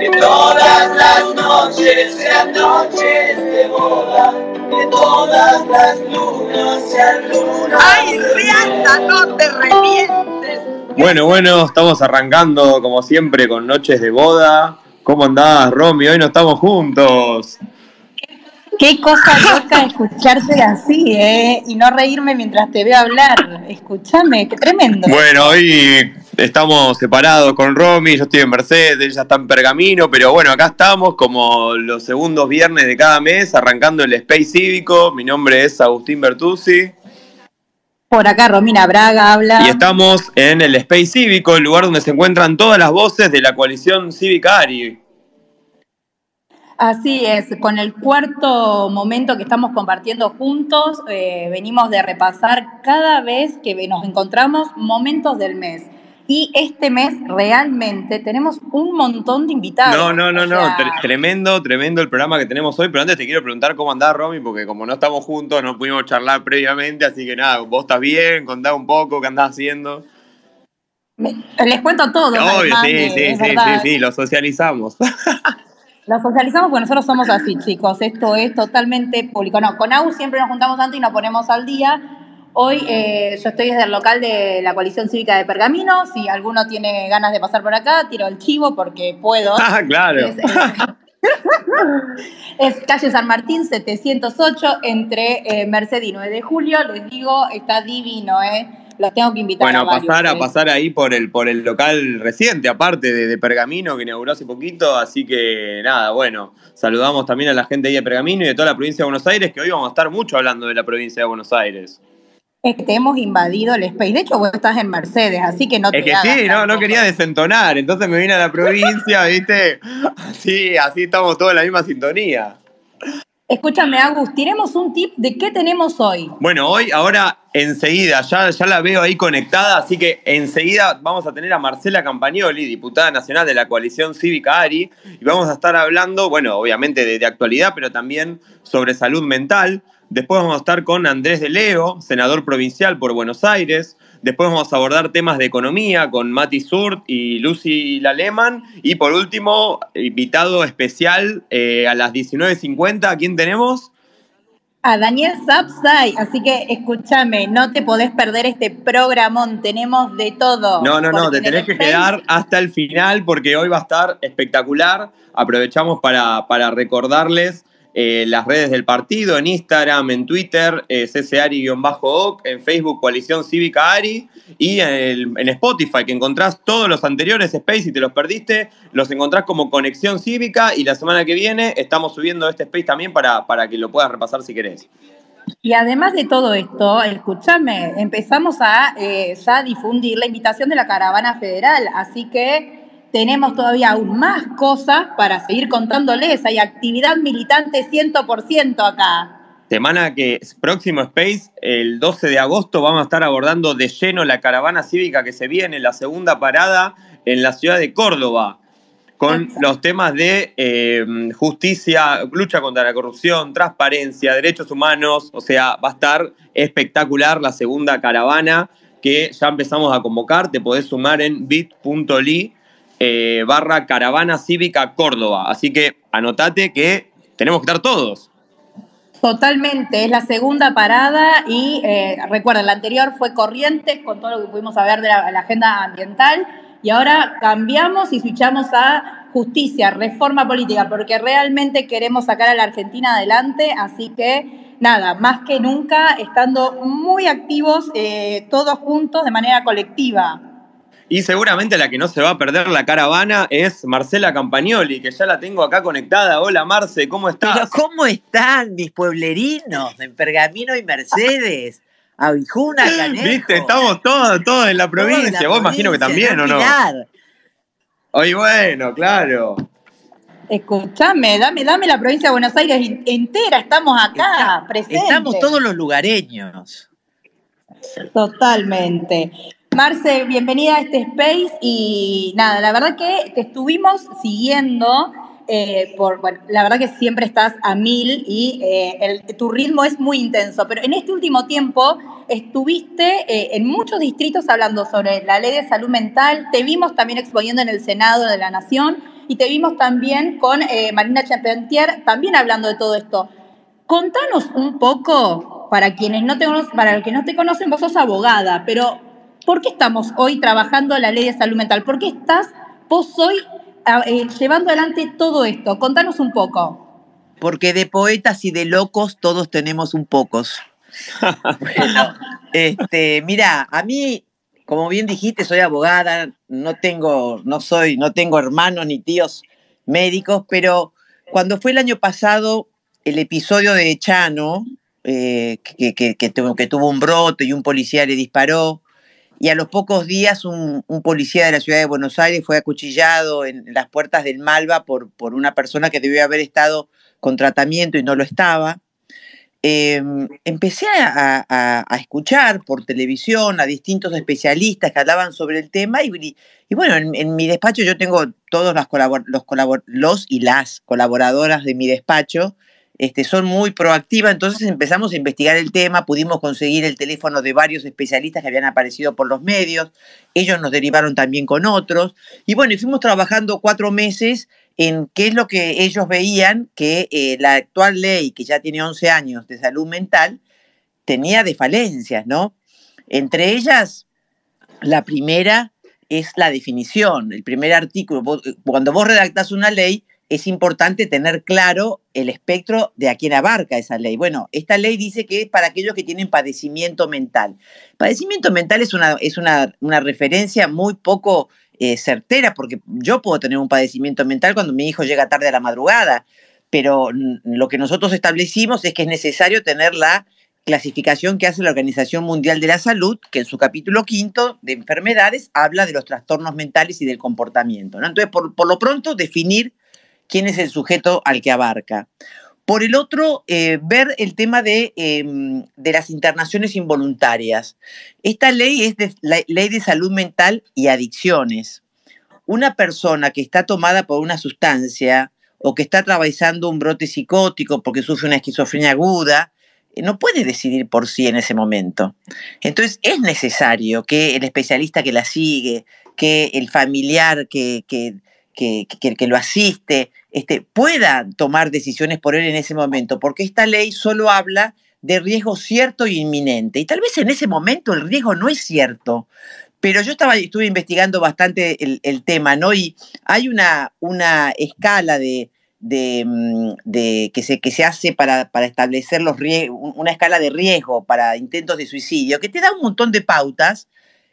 Que todas las noches sean noches de boda. Que todas las lunas sean lunas. ¡Ay, Rihanna, no te revientes! Bueno, bueno, estamos arrancando como siempre con Noches de Boda. ¿Cómo andás, Romy? Hoy no estamos juntos. Qué cosa loca escucharte así, ¿eh? Y no reírme mientras te veo hablar. Escúchame, qué tremendo. Bueno, hoy estamos separados con Romy, yo estoy en Mercedes, ella está en Pergamino, pero bueno, acá estamos como los segundos viernes de cada mes, arrancando el Space Cívico. Mi nombre es Agustín Bertuzzi. Por acá Romina Braga habla. Y estamos en el Space Cívico, el lugar donde se encuentran todas las voces de la coalición Cívica Ari. Así es, con el cuarto momento que estamos compartiendo juntos, eh, venimos de repasar cada vez que nos encontramos momentos del mes. Y este mes realmente tenemos un montón de invitados. No, no, no, O no, tre- tremendo, tremendo el programa que tenemos hoy, pero antes te quiero preguntar cómo andás, Romy, porque como no estamos juntos, no pudimos charlar previamente, así que nada, vos estás bien, contá un poco qué andás haciendo. me- les cuento todo. Obvio, además, sí, eh, sí, sí, sí, sí, lo socializamos. Lo socializamos porque nosotros somos así, chicos. Esto es totalmente público. No, con AU siempre nos juntamos antes y nos ponemos al día. Hoy eh, yo estoy desde el local de la Coalición Cívica de Pergamino. Si alguno tiene ganas de pasar por acá, tiro el chivo porque puedo. ah, claro. Es, eh, es calle San Martín 708 entre eh, Merced y 9 de julio. Les digo, está divino, ¿eh? Los tengo que invitar Bueno, a varios. pasar a ¿eh? pasar ahí por el por el local reciente, aparte de, de Pergamino, que inauguró hace poquito, así que nada, bueno, saludamos también a la gente ahí de Pergamino y de toda la provincia de Buenos Aires, que hoy vamos a estar mucho hablando de la provincia de Buenos Aires. Es que hemos invadido el space. De hecho, vos estás en Mercedes, así que no te Es que hagas sí, no, no quería desentonar, entonces me vine a la provincia, ¿viste? Sí, así estamos todos en la misma sintonía. Escúchame, Agus, tiremos un tip de qué tenemos hoy. Bueno, hoy, ahora, enseguida, ya, ya la veo ahí conectada, así que enseguida vamos a tener a Marcela Campagnoli, diputada nacional de la coalición cívica ARI, y vamos a estar hablando, bueno, obviamente de, de actualidad, pero también sobre salud mental. Después vamos a estar con Andrés de Leo, senador provincial por Buenos Aires. Después vamos a abordar temas de economía con Mati Surt y Lucy Laleman. Y por último, invitado especial eh, a las 19.50. ¿A quién tenemos? A Daniel Sapsay, así que escúchame, no te podés perder este programón, tenemos de todo. No, no, no, te tenés que quedar hasta el final porque hoy va a estar espectacular. Aprovechamos para, para recordarles eh, las redes del partido, en Instagram, en Twitter, eh, CCARI-OC, en Facebook Coalición Cívica ARI y en, Spotify, que encontrás todos los anteriores Space y te los perdiste, los encontrás como Conexión Cívica y la semana que viene estamos subiendo este Space también para, para que lo puedas repasar si querés. Y además de todo esto, escúchame, empezamos a eh, ya difundir la invitación de la caravana federal, así que tenemos todavía aún más cosas para seguir contándoles. Hay actividad militante 100% acá. Semana que próximo Space, el 12 de agosto, vamos a estar abordando de lleno la caravana cívica que se viene, la segunda parada en la ciudad de Córdoba, con Exacto. los temas de eh, justicia, lucha contra la corrupción, transparencia, derechos humanos, o sea, va a estar espectacular la segunda caravana que ya empezamos a convocar, te podés sumar en bit.ly eh, barra caravana cívica Córdoba, así que anotate que tenemos que estar todos. Totalmente, es la segunda parada y eh, recuerden, la anterior fue Corrientes con todo lo que pudimos saber de la, la agenda ambiental y ahora cambiamos y switchamos a justicia, reforma política, porque realmente queremos sacar a la Argentina adelante, así que nada, más que nunca estando muy activos eh, todos juntos de manera colectiva. Y seguramente la que no se va a perder la caravana es Marcela Campagnoli, que ya la tengo acá conectada. Hola Marce, ¿cómo Pero estás? ¿cómo están mis pueblerinos en Pergamino y Mercedes? Abijuna, Canejo. Viste, estamos todos, todos en la provincia. Vos imagino que provincia, también, ¿o no? Hoy bueno, claro. Escúchame, dame, dame la provincia de Buenos Aires entera, estamos acá, Está- presentes. Estamos todos los lugareños. Totalmente. Marce, bienvenida a este space y nada, la verdad que te estuvimos siguiendo eh, por, la verdad que siempre estás a mil y eh, tu ritmo es muy intenso, pero en este último tiempo estuviste eh, en muchos distritos hablando sobre la ley de salud mental, te vimos también exponiendo en el Senado de la Nación y te vimos también con Marina Charpentier también hablando de todo esto. Contanos un poco, para quienes no te, para los que no te conocen, vos sos abogada, pero ¿por qué estamos hoy trabajando la ley de salud mental? ¿Por qué estás vos hoy eh, llevando adelante todo esto? Contanos un poco. Porque de poetas y de locos todos tenemos un pocos. bueno, este, mira, a mí, como bien dijiste, soy abogada, no tengo, no soy, no tengo hermanos ni tíos médicos, pero cuando fue el año pasado el episodio de Chano, eh, que, que, tuvo, que, tuvo, un brote y un policía le disparó, y a los pocos días un, policía de la ciudad de Buenos Aires fue acuchillado en las puertas del Malva por, por una persona que debió haber estado con tratamiento y no lo estaba. Em, empecé a, escuchar por televisión a distintos especialistas que hablaban sobre el tema y, bueno, en, mi despacho yo tengo todos los, los, los y las colaboradoras de mi despacho este, son muy proactivas, entonces empezamos a investigar el tema, pudimos conseguir el teléfono de varios especialistas que habían aparecido por los medios, ellos nos derivaron también con otros, y bueno, y fuimos trabajando cuatro meses en qué es lo que ellos veían que eh, la actual ley, que ya tiene 11 años de salud mental, tenía de falencias, ¿no? Entre ellas, la primera es la definición, el primer artículo, cuando vos redactás una ley, es importante tener claro el espectro de a quién abarca esa ley. Bueno, esta ley dice que es para aquellos que tienen padecimiento mental. Padecimiento mental es una, es una, referencia muy poco eh, certera, porque yo puedo tener un padecimiento mental cuando mi hijo llega tarde a la madrugada, pero lo que nosotros establecimos es que es necesario tener la clasificación que hace la Organización Mundial de la Salud, que en su capítulo quinto de enfermedades habla de los trastornos mentales y del comportamiento. Entonces, por, por lo pronto, definir quién es el sujeto al que abarca. Por el otro, eh, ver el tema de, em, de, las internaciones involuntarias. Esta ley es la ley de salud mental y adicciones. Una persona que está tomada por una sustancia o que está atravesando un brote psicótico porque sufre una esquizofrenia aguda, eh, no puede decidir por sí en ese momento. Entonces es necesario que el especialista que la sigue, que el familiar que, que que, lo asiste, este, pueda tomar decisiones por él en ese momento, porque esta ley solo habla de riesgo cierto y inminente. Y tal vez en ese momento el riesgo no es cierto. Pero yo estaba, estuve investigando bastante el, tema, ¿no? Y hay una, una escala de, de, mm, que, se, que se hace para, para establecer los una escala de riesgo para intentos de suicidio, que te da un montón de pautas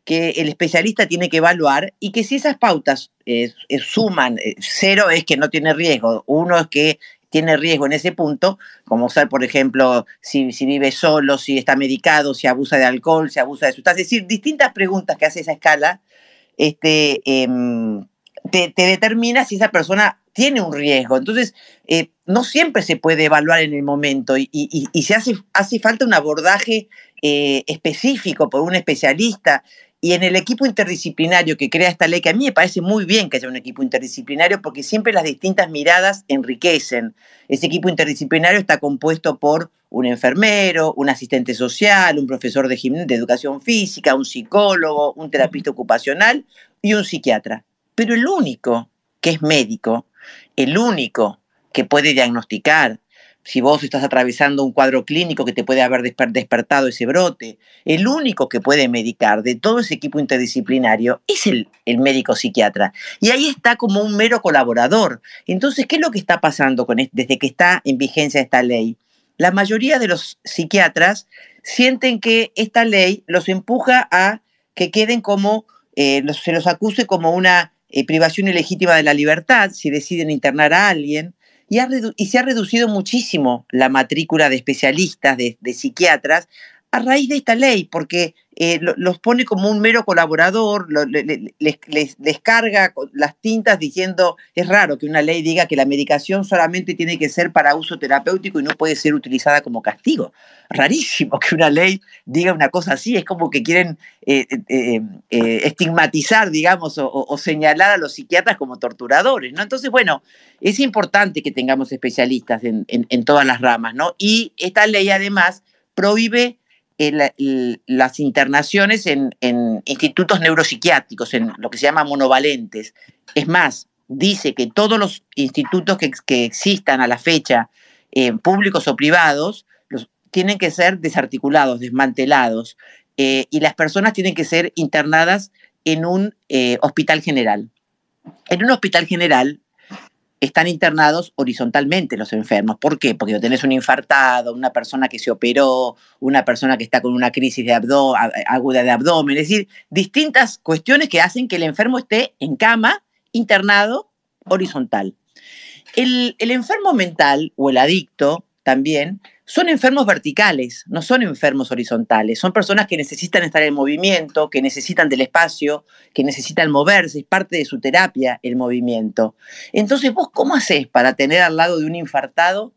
que el especialista tiene que evaluar y que si esas pautas eh, eh, suman, eh, cero es que no tiene riesgo, uno es que tiene riesgo en ese punto, como ser, por ejemplo, si, vive solo, si está medicado, si abusa de alcohol, si abusa de sustancias, es decir, distintas preguntas que hace esa escala, este, em, te, determina si esa persona tiene un riesgo. Entonces, no siempre se puede evaluar en el momento y, y, se hace, hace falta un abordaje específico por un especialista. Y en el equipo interdisciplinario que crea esta ley, que a mí me parece muy bien que haya un equipo interdisciplinario porque siempre las distintas miradas enriquecen. Ese equipo interdisciplinario está compuesto por un enfermero, un asistente social, un profesor de, de educación física, un psicólogo, un terapista ocupacional y un psiquiatra. Pero el único que es médico, el único que puede diagnosticar, si vos estás atravesando un cuadro clínico que te puede haber despertado ese brote, el único que puede medicar de todo ese equipo interdisciplinario es el, médico psiquiatra. Y ahí está como un mero colaborador. Entonces, ¿qué es lo que está pasando con desde que está en vigencia esta ley? La mayoría de los psiquiatras sienten que esta ley los empuja a que queden como, eh, se los acuse como una eh, privación ilegítima de la libertad si deciden internar a alguien y, se ha reducido muchísimo la matrícula de especialistas, de, psiquiatras, a raíz de esta ley, porque eh, los pone como un mero colaborador, les, carga las tintas diciendo, es raro que una ley diga que la medicación solamente tiene que ser para uso terapéutico y no puede ser utilizada como castigo. Rarísimo que una ley diga una cosa así, es como que quieren eh, eh, estigmatizar, digamos, o, señalar a los psiquiatras como torturadores, ¿no? Entonces, bueno, es importante que tengamos especialistas en, en todas las ramas, ¿no? Y esta ley además prohíbe las internaciones en, institutos neuropsiquiátricos, en lo que se llama monovalentes. Es más, dice que todos los institutos que, existan a la fecha, eh, públicos o privados, los, tienen que ser desarticulados, desmantelados, eh, y las personas tienen que ser internadas en un eh, hospital general. En un hospital general están internados horizontalmente los enfermos. ¿Por qué? Porque tenés un infartado, una persona que se operó, una persona que está con una crisis de aguda de abdomen, es decir, distintas cuestiones que hacen que el enfermo esté en cama, internado, horizontal. el enfermo mental o el adicto también son enfermos verticales, no son enfermos horizontales. Son personas que necesitan estar en movimiento, que necesitan del espacio, que necesitan moverse. Es parte de su terapia el movimiento. Entonces, ¿vos cómo haces para tener al lado de un infartado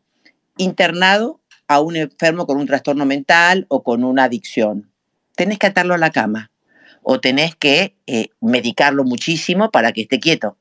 internado a un enfermo con un trastorno mental o con una adicción? Tenés que atarlo a la cama o tenés que eh, medicarlo muchísimo para que esté quieto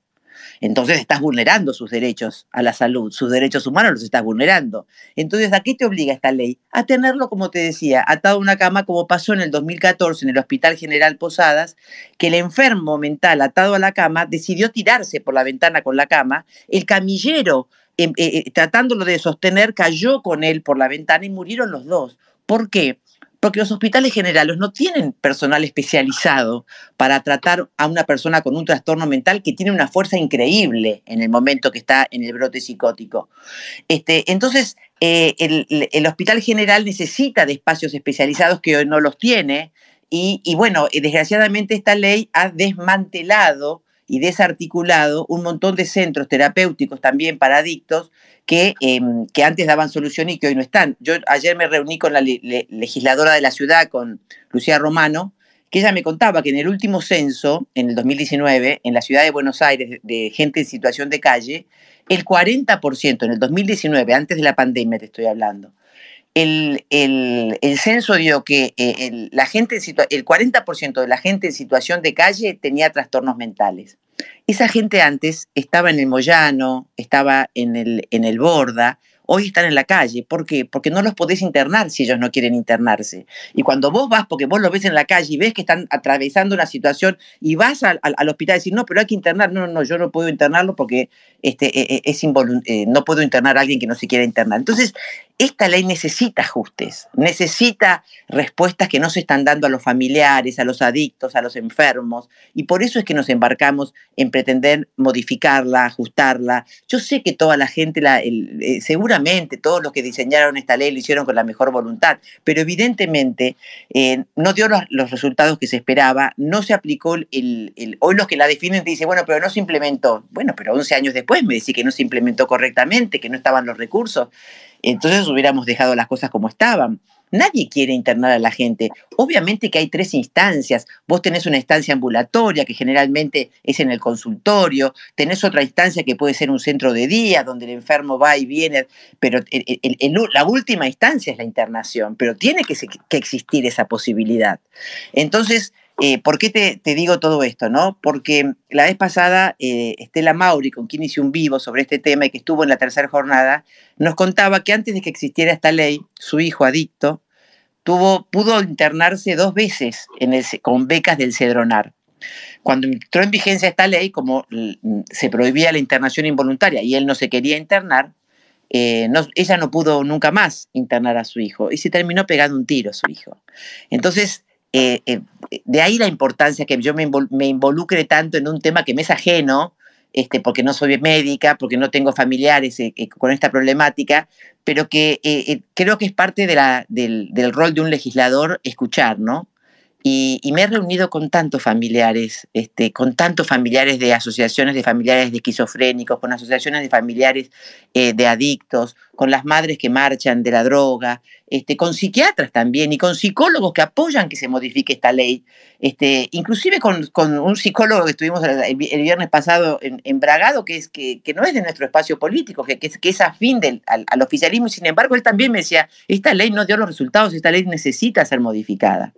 entonces estás vulnerando sus derechos a la salud, sus derechos humanos los estás vulnerando. Entonces, ¿a qué te obliga esta ley? A tenerlo, como te decía, atado a una cama, como pasó en el 2014 en el Hospital General Posadas, que el enfermo mental atado a la cama decidió tirarse por la ventana con la cama, el camillero, em, eh, eh, tratándolo de sostener, cayó con él por la ventana y murieron los dos. ¿Por qué? Porque los hospitales generales no tienen personal especializado para tratar a una persona con un trastorno mental que tiene una fuerza increíble en el momento que está en el brote psicótico. Este, entonces, eh, el, hospital general necesita de espacios especializados que hoy no los tiene. Y, y bueno, desgraciadamente esta ley ha desmantelado y desarticulado un montón de centros terapéuticos también para adictos que, em, que antes daban solución y que hoy no están. Yo ayer me reuní con la legisladora de la ciudad, con Lucía Romano, que ella me contaba que en el último censo, en el 2019, en la ciudad de Buenos Aires, de gente en situación de calle, el 40%, en el 2019, antes de la pandemia te estoy hablando, el, censo dio que eh, el, la gente, el 40% de la gente en situación de calle tenía trastornos mentales. Esa gente antes estaba en el Moyano, estaba en el, en el Borda, hoy están en la calle. ¿Por qué? Porque no los podés internar si ellos no quieren internarse. Y cuando vos vas, porque vos los ves en la calle y ves que están atravesando una situación y vas al, hospital y decís, no, pero hay que internar. No, no, no, yo no puedo internarlo porque este, e, e, es eh, no puedo internar a alguien que no se quiera internar. Entonces, esta ley necesita ajustes, necesita respuestas que no se están dando a los familiares, a los adictos, a los enfermos, y por eso es que nos embarcamos en pretender modificarla, ajustarla. Yo sé que toda la gente, eh, seguramente todos los que diseñaron esta ley lo hicieron con la mejor voluntad, pero evidentemente eh, no dio los, resultados que se esperaba, no se aplicó el, Hoy los que la definen dicen, bueno, pero no se implementó. Bueno, pero 11 años después me decís que no se implementó correctamente, que no estaban los recursos entonces hubiéramos dejado las cosas como estaban. Nadie quiere internar a la gente. Obviamente que hay tres instancias. Vos tenés una instancia ambulatoria que generalmente es en el consultorio, tenés otra instancia que puede ser un centro de día donde el enfermo va y viene, pero la última instancia es la internación, pero tiene que, existir esa posibilidad. Entonces, eh, ¿Por qué te, digo todo esto? No? Porque la vez pasada eh, Estela Mauri, con quien hice un vivo sobre este tema y que estuvo en la tercera jornada, nos contaba que antes de que existiera esta ley, su hijo adicto tuvo, pudo internarse dos veces con becas del Cedronar. Cuando entró en vigencia esta ley, como se prohibía la internación involuntaria y él no se quería internar, eh, ella no pudo nunca más internar a su hijo y se terminó pegando un tiro a su hijo. Entonces, eh, eh, de ahí la importancia que yo me, involucre tanto en un tema que me es ajeno, este, porque no soy médica, porque no tengo familiares eh, con esta problemática, pero que creo que es parte de la, del, rol de un legislador escuchar, ¿no? Y, me he reunido con tantos familiares, este, con tantos familiares de asociaciones de familiares de esquizofrénicos, con asociaciones de familiares de adictos, con las madres que marchan de la droga, este, con psiquiatras también y con psicólogos que apoyan que se modifique esta ley, este, inclusive con, un psicólogo que estuvimos el, viernes pasado en, Bragado, que, es, que, no es de nuestro espacio político, que, que es, afín del, al, oficialismo, y sin embargo él también me decía, esta ley no dio los resultados, esta ley necesita ser modificada.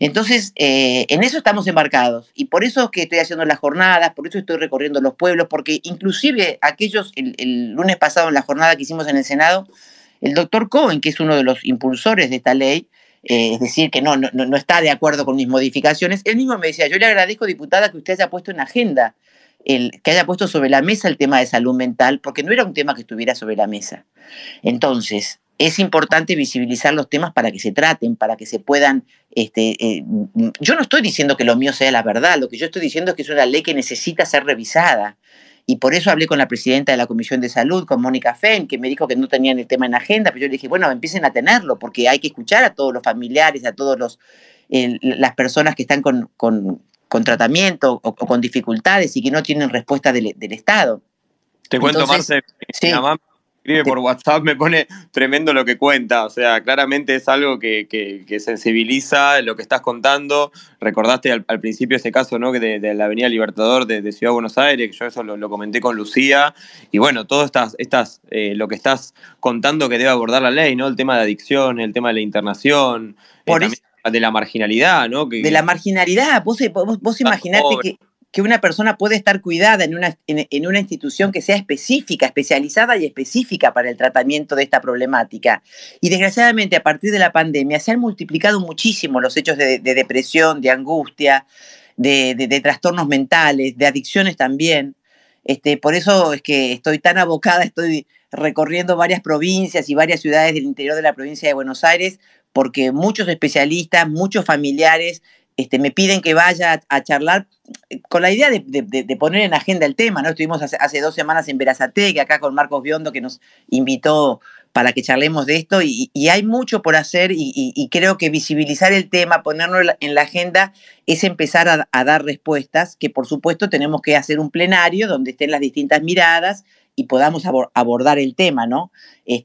Entonces, eh, en eso estamos embarcados y por eso es que estoy haciendo las jornadas, por eso estoy recorriendo los pueblos, porque inclusive aquellos, el, el lunes pasado en la jornada que hicimos en el Senado, el doctor Cohen, que es uno de los impulsores de esta ley, eh, es decir, que no, no, no, está de acuerdo con mis modificaciones, él mismo me decía, yo le agradezco, diputada, que usted haya puesto en agenda, el, que haya puesto sobre la mesa el tema de salud mental, porque no era un tema que estuviera sobre la mesa. Entonces, es importante visibilizar los temas para que se traten, para que se puedan... Este, eh, yo no estoy diciendo que lo mío sea la verdad, lo que yo estoy diciendo es que es una ley que necesita ser revisada. Y por eso hablé con la presidenta de la Comisión de Salud, con Mónica Fenn, que me dijo que no tenían el tema en agenda, pero yo le dije, bueno, empiecen a tenerlo, porque hay que escuchar a todos los familiares, a todas las personas que están con, tratamiento o, con dificultades y que no tienen respuesta del, Estado. Te cuento, Marce, sí escribe por WhatsApp, me pone tremendo lo que cuenta. O sea, claramente es algo que, sensibiliza lo que estás contando. Recordaste al, principio ese caso, ¿no? De, de la Avenida Libertador de, Ciudad de Buenos Aires, que yo eso lo, comenté con Lucía. Y bueno, todo estas, estas eh, lo que estás contando que debe abordar la ley, ¿no? El tema de adicción, el tema de la internación. Eh, de la marginalidad, ¿no? de la marginalidad. Vos, vos, vos imaginate que que una persona puede estar cuidada en una, en, una, institución que sea específica, especializada y específica para el tratamiento de esta problemática. Y desgraciadamente a partir de la pandemia se han multiplicado muchísimo los hechos de, depresión, de angustia, de, trastornos mentales, de adicciones también. Este, por eso es que estoy tan abocada, estoy recorriendo varias provincias y varias ciudades del interior de la provincia de Buenos Aires, porque muchos especialistas, muchos familiares este, me piden que vaya a, charlar eh, con la idea de, poner en agenda el tema, ¿no? Estuvimos hace, dos semanas en que acá con Marcos Biondo, que nos invitó para que charlemos de esto, y, hay mucho por hacer, y, creo que visibilizar el tema, ponerlo en la agenda, es empezar a dar respuestas, que por supuesto tenemos que hacer un plenario donde estén las distintas miradas, y podamos abordar el tema, ¿no?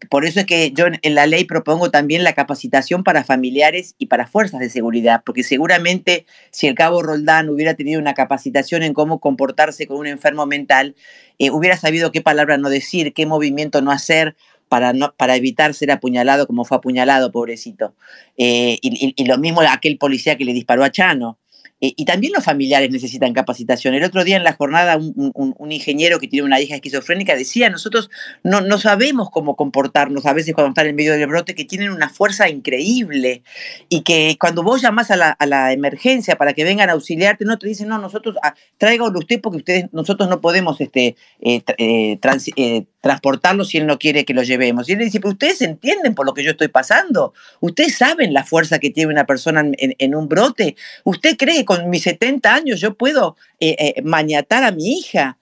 por eso es que yo en la ley propongo también la capacitación para familiares y para fuerzas de seguridad, porque seguramente si el cabo Roldán hubiera tenido una capacitación en cómo comportarse con un enfermo mental, eh, hubiera sabido qué palabra no decir, qué movimiento no hacer, para, no, para evitar ser apuñalado como fue apuñalado, pobrecito. Eh, y, y, lo mismo aquel policía que le disparó a Chano. Eh, y también los familiares necesitan capacitación. El otro día en la jornada un, ingeniero que tiene una hija esquizofrénica decía, nosotros no, no, sabemos cómo comportarnos a veces cuando están en medio del brote, que tienen una fuerza increíble y que cuando vos llamás a la, a la emergencia para que vengan a auxiliarte, no te dicen, no, nosotros, ah, tráigalo usted porque ustedes, nosotros no podemos este, eh, eh, transportarlo si él no quiere que lo llevemos. Y él dice, pero ustedes entienden por lo que yo estoy pasando, ustedes saben la fuerza que tiene una persona en, en un brote, usted cree con mis 70 años yo puedo eh, eh, mañatar a mi hija.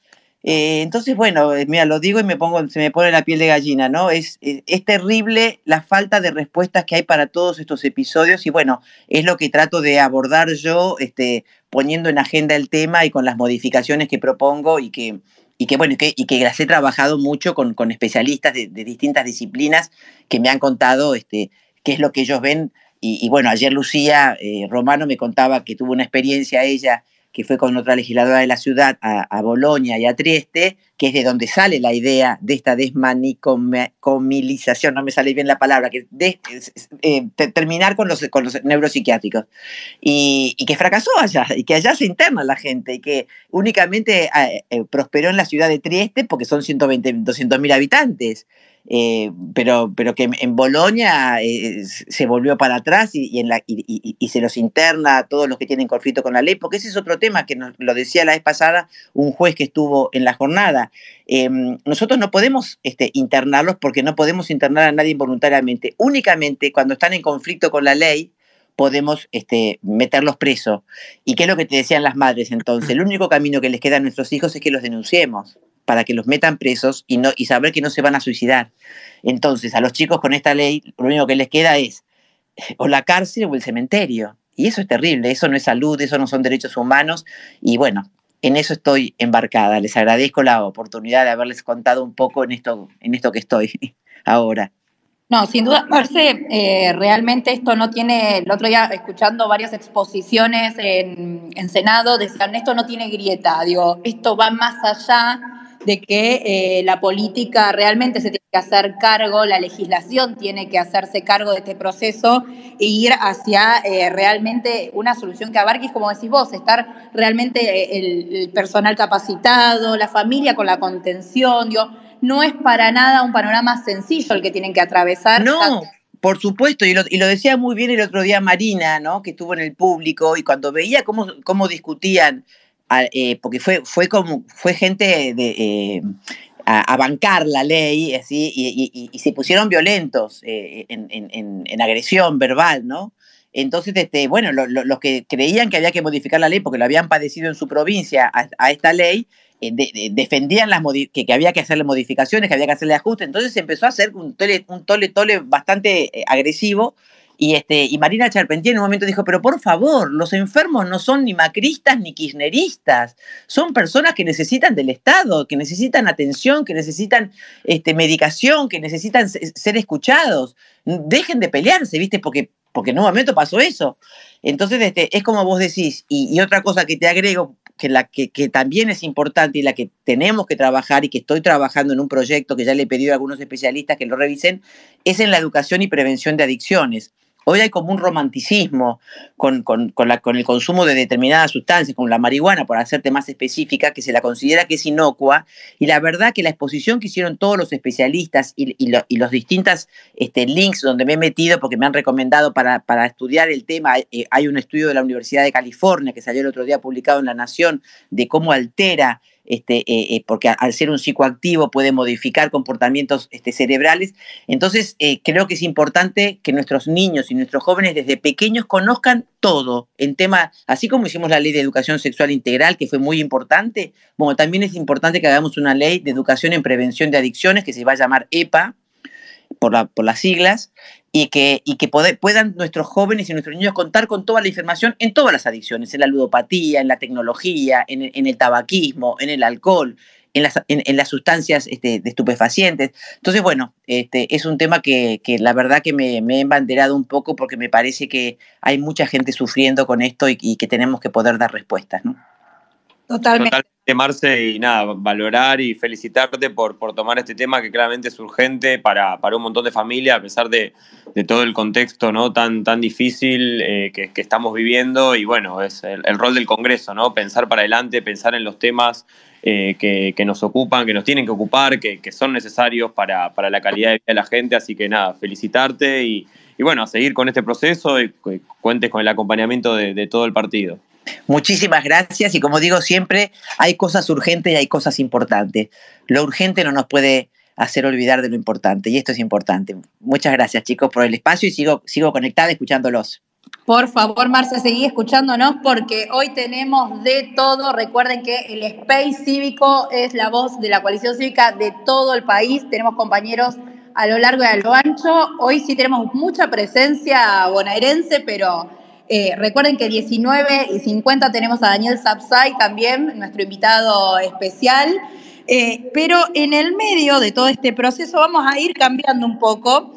Eh, entonces, bueno, mira, lo digo y me pongo, se me pone la piel de gallina, ¿no? Es, es, terrible la falta de respuestas que hay para todos estos episodios y bueno, es lo que trato de abordar yo, este, poniendo en agenda el tema y con las modificaciones que propongo y que, y que bueno, y que, y que las he trabajado mucho con, con especialistas de, de, distintas disciplinas que me han contado este, qué es lo que ellos ven y, bueno, ayer Lucía eh, Romano me contaba que tuvo una experiencia ella que fue con otra legisladora de la ciudad a, a Bolonia y a Trieste, que es de donde sale la idea de esta desmanicomilización, no me sale bien la palabra, que eh, terminar con los, con los neuropsiquiátricos, y, que fracasó allá, y que allá se interna la gente, y que únicamente eh, prosperó en la ciudad de Trieste porque son 120, 200 mil habitantes. Eh, pero, pero que en Bolonia eh, se volvió para atrás y, se los interna a todos los que tienen conflicto con la ley, porque ese es otro tema que nos, lo decía la vez pasada un juez que estuvo en la jornada. Em, nosotros no podemos este, internarlos porque no podemos internar a nadie involuntariamente. Únicamente cuando están en conflicto con la ley, podemos este, meterlos presos. ¿Y qué es lo que te decían las madres entonces? El único camino que les queda a nuestros hijos es que los denunciemos para que los metan presos y, no, y saber que no se van a suicidar. Entonces, a los chicos con esta ley, lo único que les queda es eh, o la cárcel o el cementerio. Y eso es terrible, eso no es salud, eso no son derechos humanos. Y bueno, en eso estoy embarcada. Les agradezco la oportunidad de haberles contado un poco en esto, en esto que estoy ahora. No, sin duda, Marce, eh, realmente esto no tiene, el otro día escuchando varias exposiciones en, en Senado, decían, esto no tiene grieta, digo, esto va más allá de que eh, la política realmente se tiene que hacer cargo, la legislación tiene que hacerse cargo de este proceso e ir hacia eh, realmente una solución que abarque, como decís vos, estar realmente el, el, personal capacitado, la familia con la contención, digo, no es para nada un panorama sencillo el que tienen que atravesar. No. Por supuesto, y lo, y lo, decía muy bien el otro día Marina, ¿no? que estuvo en el público, y cuando veía cómo, cómo discutían, eh, porque fue, fue, como, fue gente de, eh, a, a, bancar la ley, así, y, y, y se pusieron violentos eh, en, en, en, agresión verbal, ¿no? Entonces, este, bueno, lo, lo, los que creían que había que modificar la ley porque lo habían padecido en su provincia a, a esta ley, de, de, defendían las que, que, había que hacerle modificaciones, que había que hacerle ajustes. Entonces se empezó a hacer un tole, tole bastante eh, agresivo. Y, este, y Marina Charpentier en un momento dijo, pero por favor, los enfermos no son ni macristas ni kirchneristas, son personas que necesitan del Estado, que necesitan atención, que necesitan este, medicación, que necesitan ser escuchados. Dejen de pelearse, ¿viste? Porque, porque en un momento pasó eso. Entonces, este, es como vos decís, y, otra cosa que te agrego, que, la que, que, también es importante y la que tenemos que trabajar y que estoy trabajando en un proyecto que ya le he pedido a algunos especialistas que lo revisen, es en la educación y prevención de adicciones. Hoy hay como un romanticismo con, con, con, con, el consumo de determinadas sustancias, como la marihuana, por hacerte más específica, que se la considera que es inocua. Y la verdad que la exposición que hicieron todos los especialistas y los distintos este, links donde me he metido, porque me han recomendado para, para estudiar el tema, eh, hay un estudio de la Universidad de California que salió el otro día publicado en La Nación de cómo altera este, eh, eh, porque al ser un psicoactivo puede modificar comportamientos este, cerebrales. Entonces, eh, creo que es importante que nuestros niños y nuestros jóvenes desde pequeños conozcan todo en tema, así como hicimos la ley de educación sexual integral, que fue muy importante, bueno, también es importante que hagamos una ley de educación en prevención de adicciones que se va a llamar EPA, por, la, por, las siglas, y que, y que puedan nuestros jóvenes y nuestros niños contar con toda la información en todas las adicciones, en la ludopatía, en la tecnología, en, el tabaquismo, en el alcohol, en las, en las sustancias este, de estupefacientes. Entonces, bueno, este, es un tema que, que la verdad que me, me, he embanderado un poco porque me parece que hay mucha gente sufriendo con esto y, y que tenemos que poder dar respuestas, ¿no? Totalmente. Totalmente. Marce, y nada, valorar y felicitarte por, por tomar este tema que claramente es urgente para, para un montón de familias, a pesar de, de, todo el contexto ¿no? tan, tan difícil eh, que, que, estamos viviendo. Y bueno, es el, rol del Congreso, ¿no? Pensar para adelante, pensar en los temas eh, que, que, nos ocupan, que nos tienen que ocupar, que, que son necesarios para, para, la calidad de vida de la gente. Así que nada, felicitarte y, y bueno, a seguir con este proceso y cuentes con el acompañamiento de, de todo el partido. Muchísimas gracias y como digo siempre, hay cosas urgentes y hay cosas importantes. Lo urgente no nos puede hacer olvidar de lo importante y esto es importante. Muchas gracias chicos por el espacio y sigo, sigo conectada escuchándolos. Por favor, Marce, seguí escuchándonos porque hoy tenemos de todo. Recuerden que el Space Cívico es la voz de la coalición cívica de todo el país. Tenemos compañeros a lo largo y a lo ancho. Hoy sí tenemos mucha presencia bonaerense, pero eh, recuerden que 19 y 50 tenemos a Daniel Sapsay también, nuestro invitado especial. Eh, pero en el medio de todo este proceso vamos a ir cambiando un poco.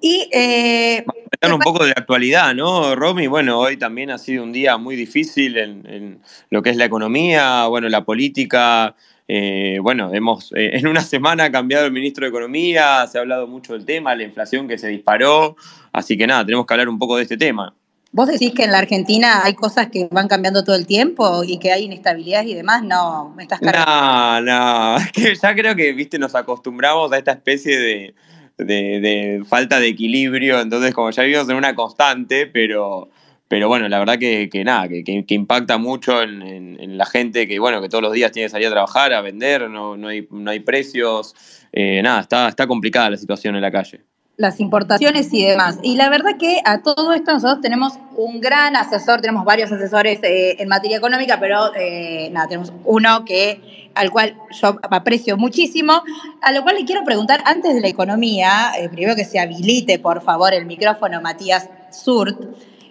Y, eh, un poco de actualidad, ¿no, Romy? Bueno, hoy también ha sido un día muy difícil en, en lo que es la economía, bueno, la política. Eh, bueno, hemos en una semana cambiado el ministro de Economía, se ha hablado mucho del tema, la inflación que se disparó. Así que nada, tenemos que hablar un poco de este tema. ¿Vos decís que en la Argentina hay cosas que van cambiando todo el tiempo y que hay inestabilidad y demás? No, me estás cargando. No, no, es que ya creo que, viste, nos acostumbramos a esta especie de, de, de, falta de equilibrio, entonces como ya vivimos en una constante, pero, pero bueno, la verdad que, que nada, que, que, impacta mucho en, en, en, la gente que, bueno, que todos los días tiene que salir a trabajar, a vender, no, no, hay, no hay precios, eh, nada, está, está complicada la situación en la calle las importaciones y demás. Y la verdad que a todo esto nosotros tenemos un gran asesor, tenemos varios asesores eh, en materia económica, pero eh, nada, tenemos uno que al cual yo aprecio muchísimo, a lo cual le quiero preguntar antes de la economía, eh, primero que se habilite por favor el micrófono Matías Surt,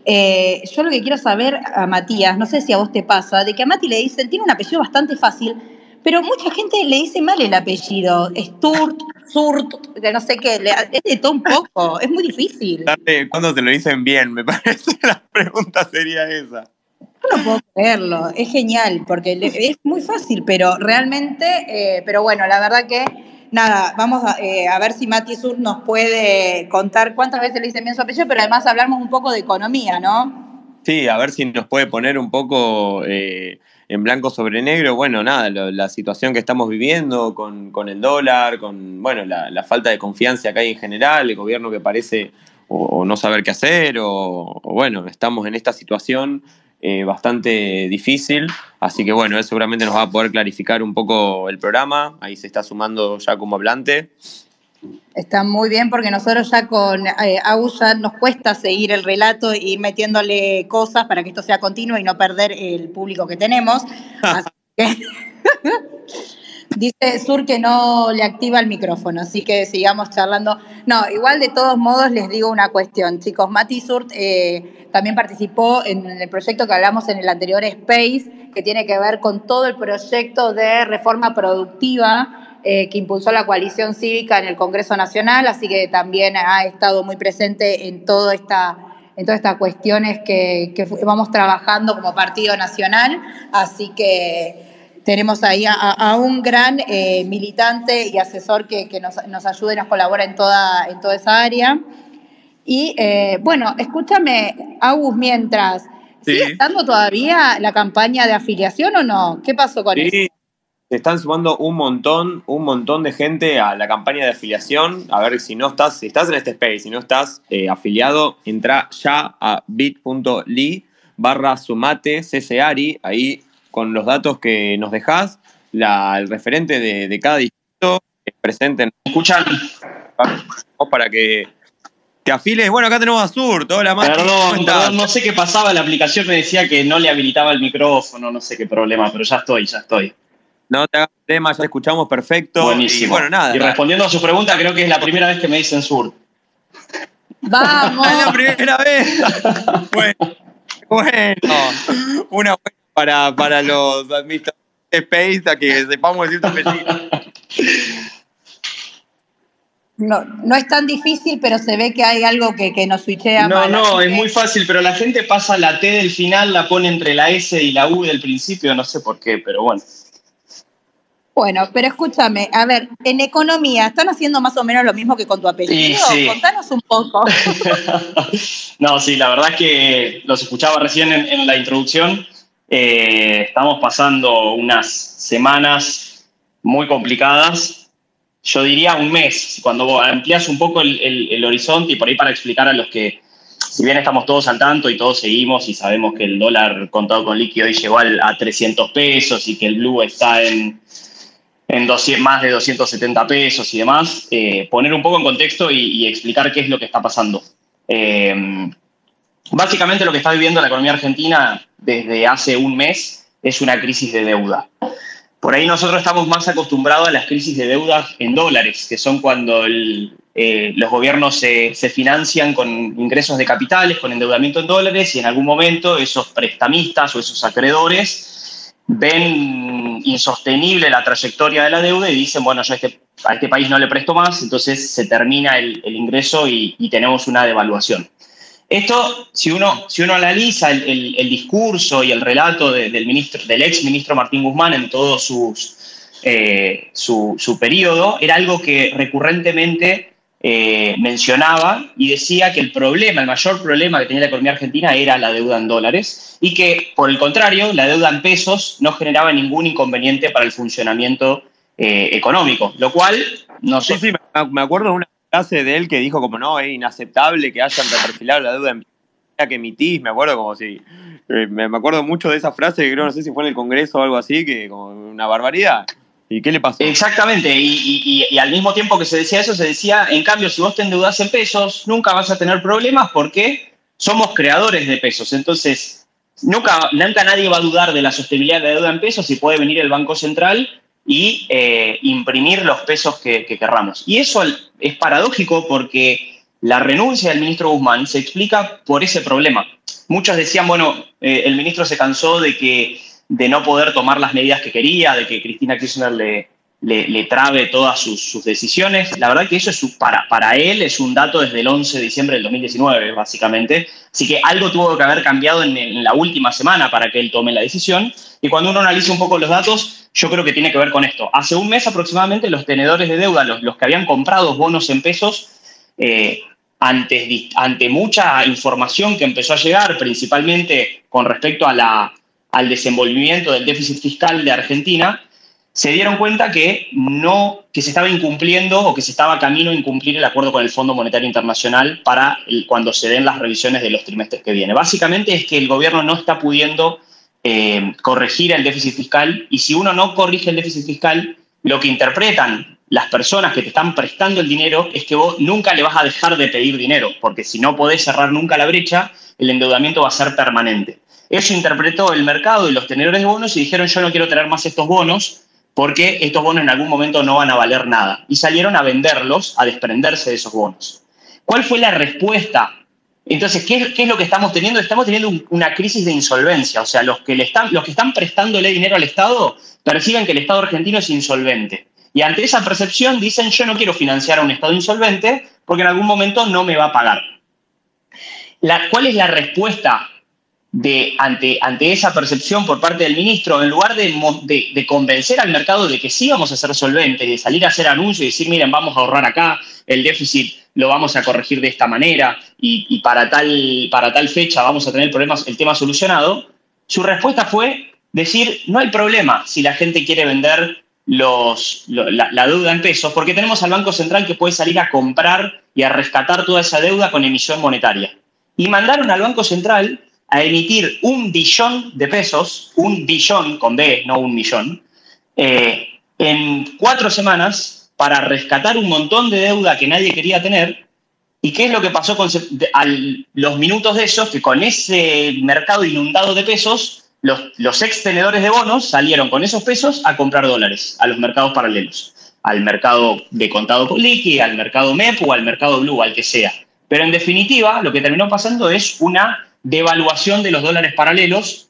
yo lo que quiero saber a Matías, no sé si a vos te pasa, de que a Mati le dicen, tiene un apellido bastante fácil, pero mucha gente le dice mal el apellido. Sturt, Surt, que no sé qué, le- es de todo un poco, es muy difícil. ¿Cuándo se lo dicen bien? Me parece la pregunta sería esa. No puedo creerlo, es genial, porque es muy fácil, pero realmente, eh, pero bueno, la verdad que, nada, vamos a, eh, a ver si Mati Sur nos puede contar cuántas veces le dicen bien su apellido, pero además hablamos un poco de economía, ¿no? Sí, a ver si nos puede poner un poco eh, en blanco sobre negro. Bueno, nada, la situación que estamos viviendo con, con el dólar, con bueno, la, falta de confianza que hay en general, el gobierno que parece o, no saber qué hacer, o, o bueno, estamos en esta situación eh, bastante difícil. Así que bueno, él seguramente nos va a poder clarificar un poco el programa. Ahí se está sumando ya como hablante. Está muy bien porque nosotros ya con eh, Agus ya nos cuesta seguir el relato y ir metiéndole cosas para que esto sea continuo y no perder el público que tenemos. Así que dice Sur que no le activa el micrófono, así que sigamos charlando. No, igual de todos modos les digo una cuestión, chicos. Mati Surt eh, también participó en el proyecto que hablamos en el anterior Space, que tiene que ver con todo el proyecto de reforma productiva eh, que impulsó la coalición cívica en el Congreso Nacional, así que también ha estado muy presente en toda esta en todas estas cuestiones que, vamos trabajando como Partido Nacional, así que tenemos ahí a, a un gran eh, militante y asesor que, que nos, nos ayuda y nos colabora en toda, en toda esa área. Y eh, bueno, escúchame, Agus, mientras, ¿sigue Sí. estando todavía la campaña de afiliación o no? ¿Qué pasó con eso? Se están sumando un montón, un montón de gente a la campaña de afiliación. A ver si no estás, si estás en este space, si no estás eh, afiliado, entra ya a bit.ly barra sumate ccari, ahí con los datos que nos dejás, la, el referente de, de cada distrito eh, presente en ¿Escuchan? para que te afiles. Bueno, acá tenemos a Sur, toda la Mati, ¿cómo Perdón, estás? perdón, no sé qué pasaba, la aplicación me decía que no le habilitaba el micrófono, no sé qué problema, pero ya estoy, ya estoy. No te hagas tema, ya escuchamos perfecto. Buenísimo. Y bueno, nada. Y respondiendo a su pregunta, creo que es la primera vez que me dicen sur. Vamos. Es la primera vez. bueno, bueno, una buena para, para los administradores de Space a que sepamos decir tu apellido. No, no es tan difícil, pero se ve que hay algo que, que nos switchea No, mal, no, es que- muy fácil, pero la gente pasa la T del final, la pone entre la S y la U del principio, no sé por qué, pero bueno. Bueno, pero escúchame, a ver, en economía, ¿están haciendo más o menos lo mismo que con tu apellido? Sí. Contanos un poco. no, sí, la verdad es que los escuchaba recién en, en la introducción. Eh, estamos pasando unas semanas muy complicadas. Yo diría un mes, cuando amplias un poco el, el- el horizonte y por ahí para explicar a los que, si bien estamos todos al tanto y todos seguimos y sabemos que el dólar contado con líquido hoy llegó al- a 300 pesos y que el blue está en, en 200 más de 270 pesos y demás, eh, poner un poco en contexto y, explicar qué es lo que está pasando. Eh, básicamente lo que está viviendo la economía argentina desde hace un mes es una crisis de deuda. Por ahí nosotros estamos más acostumbrados a las crisis de deuda en dólares, que son cuando eh, los gobiernos se, se financian con ingresos de capitales, con endeudamiento en dólares, y en algún momento esos prestamistas o esos acreedores ven insostenible la trayectoria de la deuda y dicen, bueno, yo a este, este país no le presto más, entonces se termina el, ingreso y, tenemos una devaluación. Esto, si uno, si uno analiza el, el- discurso y el relato de- del, ministro, del ex ministro Martín Guzmán en todo eh, su, su periodo, era algo que recurrentemente eh, mencionaba y decía que el problema, el mayor problema que tenía la economía argentina era la deuda en dólares y que, por el contrario, la deuda en pesos no generaba ningún inconveniente para el funcionamiento eh, económico, lo cual no Sí, sí, me- acuerdo de una frase de él que dijo como no, es inaceptable que hayan reperfilado la deuda en que emitís, me acuerdo como si... eh, Me me acuerdo mucho de esa frase que creo, no sé si fue en el Congreso o algo así, que como una barbaridad. ¿Y qué le pasó? Exactamente, y, y- y- y al mismo tiempo que se decía eso, se decía, en cambio, si vos te endeudás en pesos, nunca vas a tener problemas porque somos creadores de pesos. Entonces, nunca, nunca nadie va a dudar de la sostenibilidad de la deuda en pesos si puede venir el Banco Central y eh, imprimir los pesos que, que querramos. Y eso es paradójico porque la renuncia del ministro Guzmán se explica por ese problema. Muchos decían, bueno, eh, el ministro se cansó de, que, de no poder tomar las medidas que quería, de que Cristina Kirchner le, le, trabe todas sus, decisiones. La verdad que eso es para, para él es un dato desde el 11 de diciembre del 2019, básicamente. Así que algo tuvo que haber cambiado en, la última semana para que él tome la decisión. Y cuando uno analiza un poco los datos, yo creo que tiene que ver con esto. Hace un mes aproximadamente los tenedores de deuda, los, los que habían comprado bonos en pesos, eh, ante, ante mucha información que empezó a llegar, principalmente con respecto a la, al desenvolvimiento del déficit fiscal de Argentina, se dieron cuenta que no que se estaba incumpliendo o que se estaba camino a incumplir el acuerdo con el Fondo Monetario Internacional para cuando se den las revisiones de los trimestres que vienen. Básicamente es que el gobierno no está pudiendo eh, corregir el déficit fiscal y si uno no corrige el déficit fiscal, lo que interpretan las personas que te están prestando el dinero es que vos nunca le vas a dejar de pedir dinero, porque si no podés cerrar nunca la brecha, el endeudamiento va a ser permanente. Eso interpretó el mercado y los tenedores de bonos y dijeron yo no quiero tener más estos bonos porque estos bonos en algún momento no van a valer nada. Y salieron a venderlos, a desprenderse de esos bonos. ¿Cuál fue la respuesta? Entonces, ¿qué, es lo que estamos teniendo? Estamos teniendo una crisis de insolvencia. O sea, los que, están, los prestándole dinero al Estado perciben que el Estado argentino es insolvente. Y ante esa percepción dicen, yo no quiero financiar a un Estado insolvente porque en algún momento no me va a pagar. La, ¿Cuál es la respuesta de, ante, esa percepción por parte del ministro, en lugar de, convencer al mercado de que sí vamos a ser solventes, de salir a hacer anuncios y decir, miren, vamos a ahorrar acá, el déficit lo vamos a corregir de esta manera y, para, tal, para tal fecha vamos a tener problemas, el tema solucionado, su respuesta fue decir, no hay problema si la gente quiere vender la, la, deuda en pesos, porque tenemos al Banco Central que puede salir a comprar y a rescatar toda esa deuda con emisión monetaria. Y mandaron al Banco Central a emitir un billón de pesos, un billón con B, no un millón, eh, en cuatro semanas para rescatar un montón de deuda que nadie quería tener. ¿Y qué es lo que pasó con a los minutos de esos? Que con ese mercado inundado de pesos, los, los ex tenedores de bonos salieron con esos pesos a comprar dólares a los mercados paralelos, al mercado de contado con al mercado MEP o al mercado Blue, al que sea. Pero en definitiva, lo que terminó pasando es una devaluación de los dólares paralelos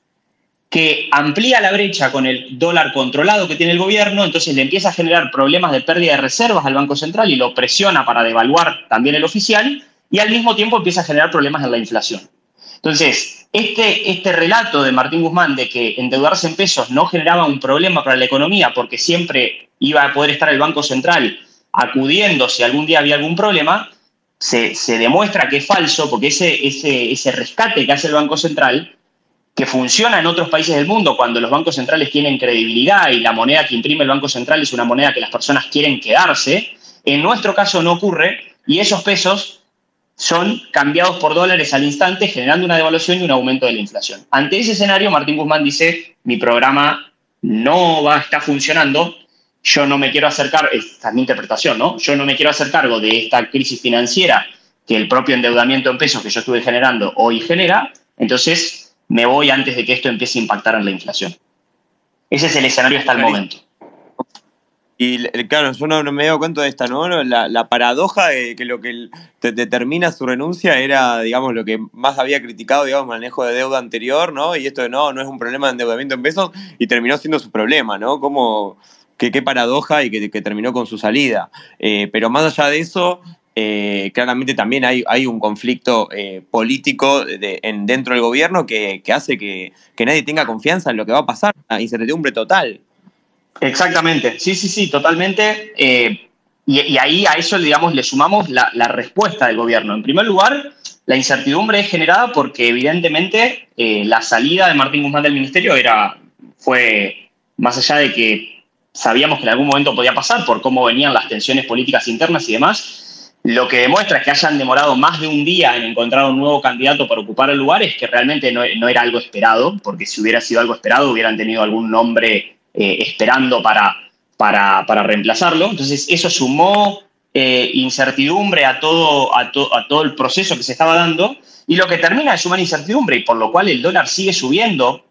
que amplía la brecha con el dólar controlado que tiene el gobierno, entonces le empieza a generar problemas de pérdida de reservas al Banco Central y lo presiona para devaluar también el oficial, y al mismo tiempo empieza a generar problemas en la inflación. Entonces, este, este relato de Martín Guzmán de que endeudarse en pesos no generaba un problema para la economía porque siempre iba a poder estar el Banco Central acudiendo si algún día había algún problema, se, demuestra que es falso, porque ese, ese, ese rescate que hace el Banco Central, que funciona en otros países del mundo cuando los bancos centrales tienen credibilidad y la moneda que imprime el Banco Central es una moneda que las personas quieren quedarse, en nuestro caso no ocurre y esos pesos son cambiados por dólares al instante, generando una devaluación y un aumento de la inflación. Ante ese escenario, Martín Guzmán dice, mi programa no va a estar funcionando, yo no me quiero hacer cargo, esta es mi interpretación, ¿no? Yo no me quiero hacer cargo de esta crisis financiera que el propio endeudamiento en pesos que yo estuve generando hoy genera, entonces me voy antes de que esto empiece a impactar en la inflación. Ese es el escenario hasta el momento. Y claro, yo no, me he dado cuenta de esta, ¿no? La, paradoja de que lo que determina su renuncia era, digamos, lo que más había criticado, digamos, manejo de deuda anterior, ¿no? Y esto de no, no es un problema de endeudamiento en pesos, y terminó siendo su problema, ¿no? Como qué paradoja y que, terminó con su salida. Eh, pero más allá de eso, eh, claramente también hay, hay un conflicto eh, político en, dentro del gobierno que, hace que, nadie tenga confianza en lo que va a pasar, incertidumbre total. Exactamente, sí, sí, sí, totalmente. Y, ahí a eso, digamos, le sumamos la, la, respuesta del gobierno. En primer lugar, la incertidumbre es generada porque evidentemente la salida de Martín Guzmán del ministerio era, fue, más allá de que sabíamos que en algún momento podía pasar por cómo venían las tensiones políticas internas y demás. Lo que demuestra es que hayan demorado más de un día en encontrar un nuevo candidato para ocupar el lugar es que realmente no, era algo esperado, porque si hubiera sido algo esperado hubieran tenido algún nombre eh, esperando para, para, para, reemplazarlo. Entonces eso sumó eh, incertidumbre a todo, a, a todo el proceso que se estaba dando y lo que termina es sumar incertidumbre y por lo cual el dólar sigue subiendo,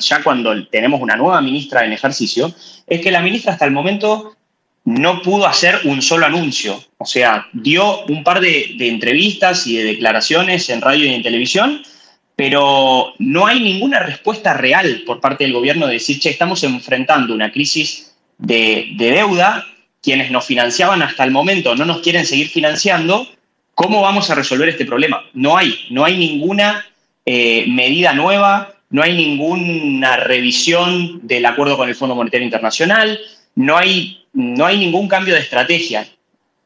ya cuando tenemos una nueva ministra en ejercicio, es que la ministra hasta el momento no pudo hacer un solo anuncio. O sea, dio un par de, entrevistas y de declaraciones en radio y en televisión, pero no hay ninguna respuesta real por parte del gobierno de decir, che, estamos enfrentando una crisis de, deuda, quienes nos financiaban hasta el momento no nos quieren seguir financiando, ¿cómo vamos a resolver este problema? No hay, no hay ninguna eh, medida nueva, no hay ninguna revisión del acuerdo con el Fondo Monetario Internacional, no hay, no hay ningún cambio de estrategia.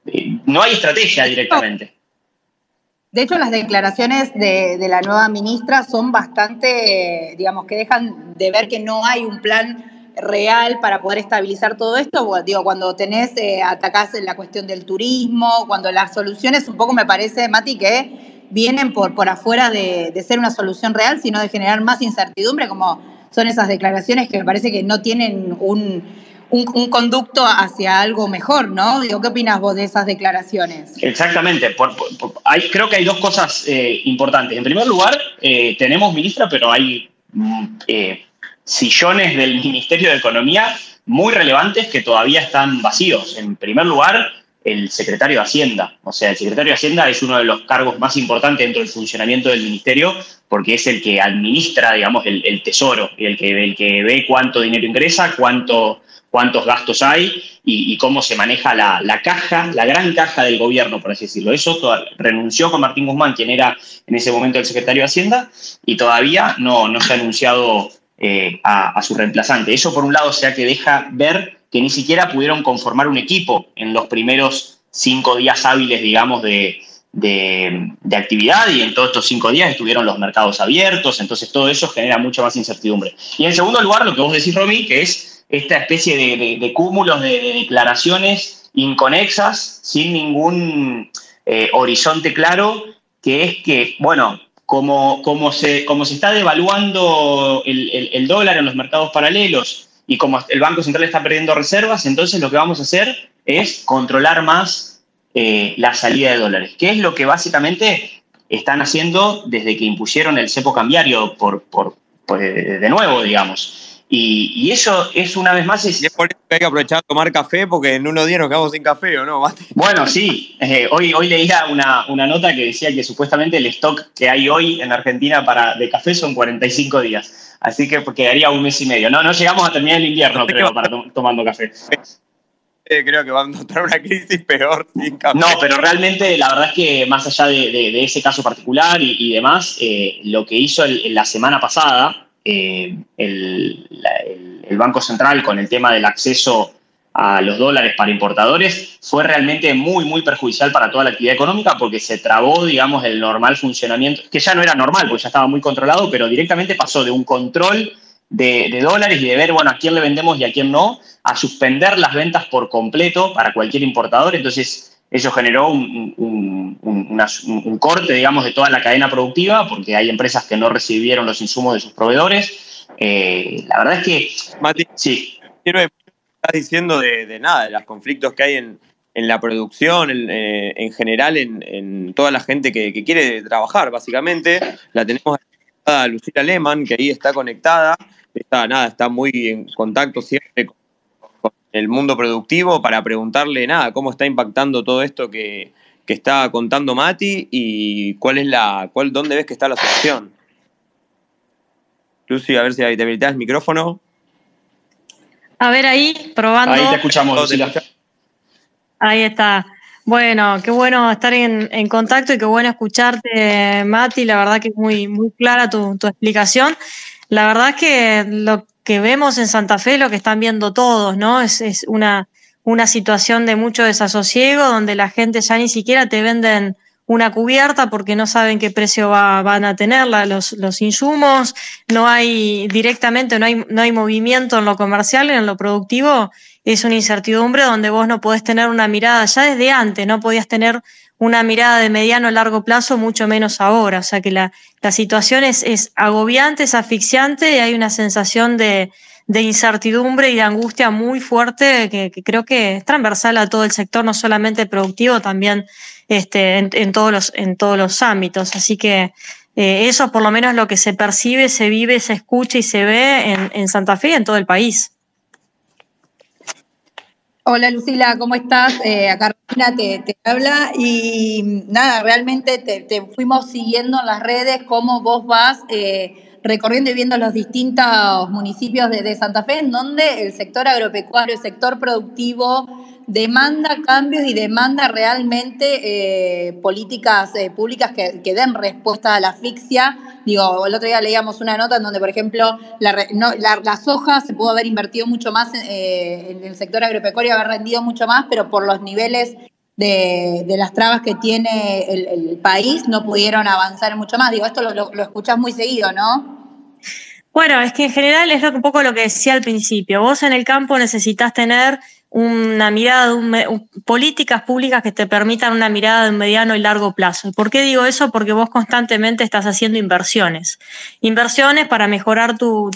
Eh, no hay estrategia directamente. De hecho, las declaraciones de, la nueva ministra son bastante, digamos, que dejan de ver que no hay un plan real para poder estabilizar todo esto. Cuando tenés, eh, atacás la cuestión del turismo, cuando las soluciones un poco me parece, Mati, que vienen por, por afuera de, ser una solución real, sino de generar más incertidumbre, como son esas declaraciones que me parece que no tienen un, un, conducto hacia algo mejor, ¿no? ¿qué opinas vos de esas declaraciones? Exactamente. creo que hay dos cosas eh, importantes. En primer lugar, eh, tenemos ministra, pero hay mm, eh, sillones del Ministerio de Economía muy relevantes que todavía están vacíos. En primer lugar, el secretario de Hacienda. O sea, el secretario de Hacienda es uno de los cargos más importantes dentro del funcionamiento del ministerio porque es el que administra, digamos, el, tesoro, el que, el que ve cuánto dinero ingresa, cuánto cuántos gastos hay y, cómo se maneja la, caja, la gran caja del gobierno, por así decirlo. Eso renunció con Martín Guzmán, quien era en ese momento el secretario de Hacienda, y todavía no, no se ha anunciado eh, a, su reemplazante. Eso, por un lado, sea que deja ver que ni siquiera pudieron conformar un equipo en los primeros cinco días hábiles, digamos, de, de, actividad y en todos estos cinco días estuvieron los mercados abiertos, entonces todo eso genera mucha más incertidumbre. Y en segundo lugar, lo que vos decís, Romy, que es esta especie de, cúmulos de, declaraciones inconexas, sin ningún eh, horizonte claro, que es que, bueno, como, como, se, como se está devaluando el, dólar en los mercados paralelos y como el Banco Central está perdiendo reservas, entonces lo que vamos a hacer es controlar más eh, la salida de dólares, que es lo que básicamente están haciendo desde que impusieron el cepo cambiario por, por, de nuevo, digamos. Y, eso es una vez más. Es, y es por eso que hay que aprovechar a tomar café, porque en unos días nos quedamos sin café, ¿o no, Bueno, sí. Eh, hoy, hoy leía una, una, nota que decía que supuestamente el stock que hay hoy en Argentina para, de café son 45 días. Así que quedaría un mes y medio. No, no llegamos a terminar el invierno, creo, para tomando café. Eh, creo que va a encontrar una crisis peor sin café. No, pero realmente la verdad es que más allá de, ese caso particular y, demás, eh, lo que hizo la semana pasada eh, el, Banco Central con el tema del acceso a los dólares para importadores fue realmente muy, muy perjudicial para toda la actividad económica porque se trabó, digamos, el normal funcionamiento, que ya no era normal, porque ya estaba muy controlado, pero directamente pasó de un control de, dólares y de ver, bueno, a quién le vendemos y a quién no, a suspender las ventas por completo para cualquier importador. Entonces, eso generó un, corte, digamos, de toda la cadena productiva, porque hay empresas que no recibieron los insumos de sus proveedores. Eh, la verdad es que... Mati, sí. Quiero estás diciendo de, nada, de los conflictos que hay en, la producción, en, eh, general, en, toda la gente que, quiere trabajar, básicamente. La tenemos a Lucila Lehmann, que ahí está conectada. Está, nada, está muy en contacto siempre con el mundo productivo para preguntarle nada, cómo está impactando todo esto que, está contando Mati y cuál es la, cuál, dónde ves que está la solución. Lucy, a ver si te habilitas el micrófono. A ver ahí, probando. Ahí te escuchamos, Ahí está. Bueno, qué bueno estar en, contacto y qué bueno escucharte, Mati. La verdad que es muy, muy clara tu, tu explicación. La verdad es que lo, que vemos en Santa Fe, lo que están viendo todos, ¿no? Es, una, una situación de mucho desasosiego donde la gente ya ni siquiera te venden una cubierta porque no saben qué precio va, van a tener los, los, insumos, no hay directamente, no hay, no hay movimiento en lo comercial, en lo productivo, es una incertidumbre donde vos no podés tener una mirada. Ya desde antes, no podías tener una mirada de mediano a largo plazo, mucho menos ahora. O sea que la, la situación es, es, agobiante, es asfixiante y hay una sensación de, de incertidumbre y de angustia muy fuerte que, creo que es transversal a todo el sector, no solamente productivo, también este, en, en todos, los, en todos los ámbitos. Así que eh, eso por lo menos lo que se percibe, se vive, se escucha y se ve en, en Santa Fe y en todo el país. Hola Lucila, ¿cómo estás? Eh, acá te, habla y nada, realmente te, fuimos siguiendo en las redes cómo vos vas eh, recorriendo y viendo los distintos municipios de, Santa Fe en donde el sector agropecuario, el sector productivo demanda cambios y demanda realmente eh, políticas eh, públicas que, den respuesta a la asfixia. Digo, el otro día leíamos una nota en donde, por ejemplo, la, soja se pudo haber invertido mucho más eh, en, el sector agropecuario, haber rendido mucho más, pero por los niveles de, las trabas que tiene el, país no pudieron avanzar mucho más. Digo, esto lo, lo, escuchás muy seguido, ¿no? Bueno, es que en general es un poco lo que decía al principio. Vos en el campo necesitas tener una mirada, políticas públicas que te permitan una mirada de mediano y largo plazo. ¿Por qué digo eso? Porque vos constantemente estás haciendo inversiones. Inversiones para mejorar tu,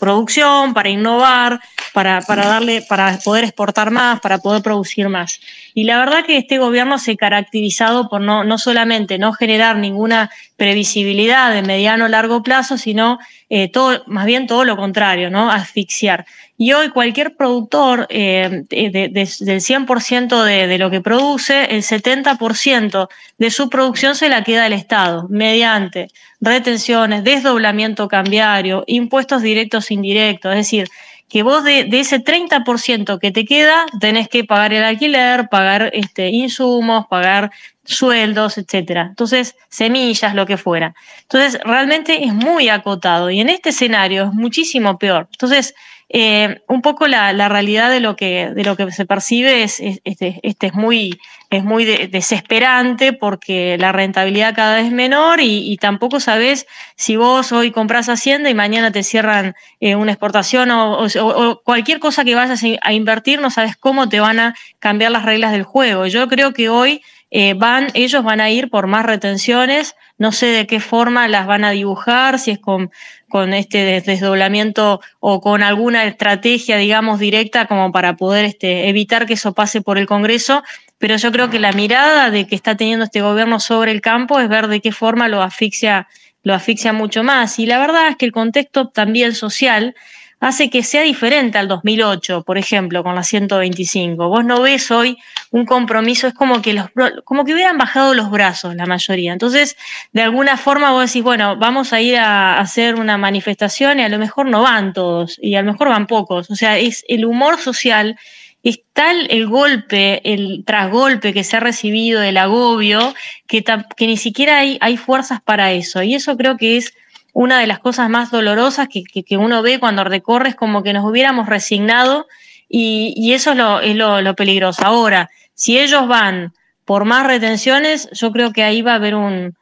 producción, para innovar, para, darle, para poder exportar más, para poder producir más. Y la verdad que este gobierno se ha caracterizado por no, no solamente no generar ninguna previsibilidad de mediano o largo plazo, sino eh, todo, más bien todo lo contrario, ¿no? Asfixiar. Y hoy cualquier productor, eh, del 100% de, lo que produce, el 70% de su producción se la queda el Estado, mediante retenciones, desdoblamiento cambiario, impuestos directos e indirectos. Es decir, que vos de, ese 30% que te queda tenés que pagar el alquiler, pagar este, insumos, pagar sueldos, etcétera. Entonces, semillas, lo que fuera. Entonces, realmente es muy acotado y en este escenario es muchísimo peor. Entonces, eh, un poco la, realidad de lo que, de lo que se percibe es, este, este, es muy, es muy desesperante porque la rentabilidad cada vez es menor y, tampoco sabes si vos hoy compras Hacienda y mañana te cierran eh, una exportación o, cualquier cosa que vayas a invertir, no sabes cómo te van a cambiar las reglas del juego. Yo creo que hoy eh, van, ellos van a ir por más retenciones, no sé de qué forma las van a dibujar, si es con, con este desdoblamiento o con alguna estrategia, digamos, directa como para poder este, evitar que eso pase por el Congreso, pero yo creo que la mirada de que está teniendo este gobierno sobre el campo es ver de qué forma lo asfixia, lo asfixia mucho más. Y la verdad es que el contexto también social hace que sea diferente al 2008, por ejemplo, con la 125. Vos no ves hoy un compromiso, es como que, los, como que hubieran bajado los brazos la mayoría. Entonces, de alguna forma vos decís, bueno, vamos a ir a hacer una manifestación y a lo mejor no van todos y a lo mejor van pocos. O sea, es el humor social es tal el golpe, el trasgolpe que se ha recibido, el agobio, que, ni siquiera hay, fuerzas para eso. Y eso creo que es una de las cosas más dolorosas que, uno ve cuando recorre es como que nos hubiéramos resignado y, eso es, lo, es lo, peligroso. Ahora, si ellos van por más retenciones, yo creo que ahí va a haber un,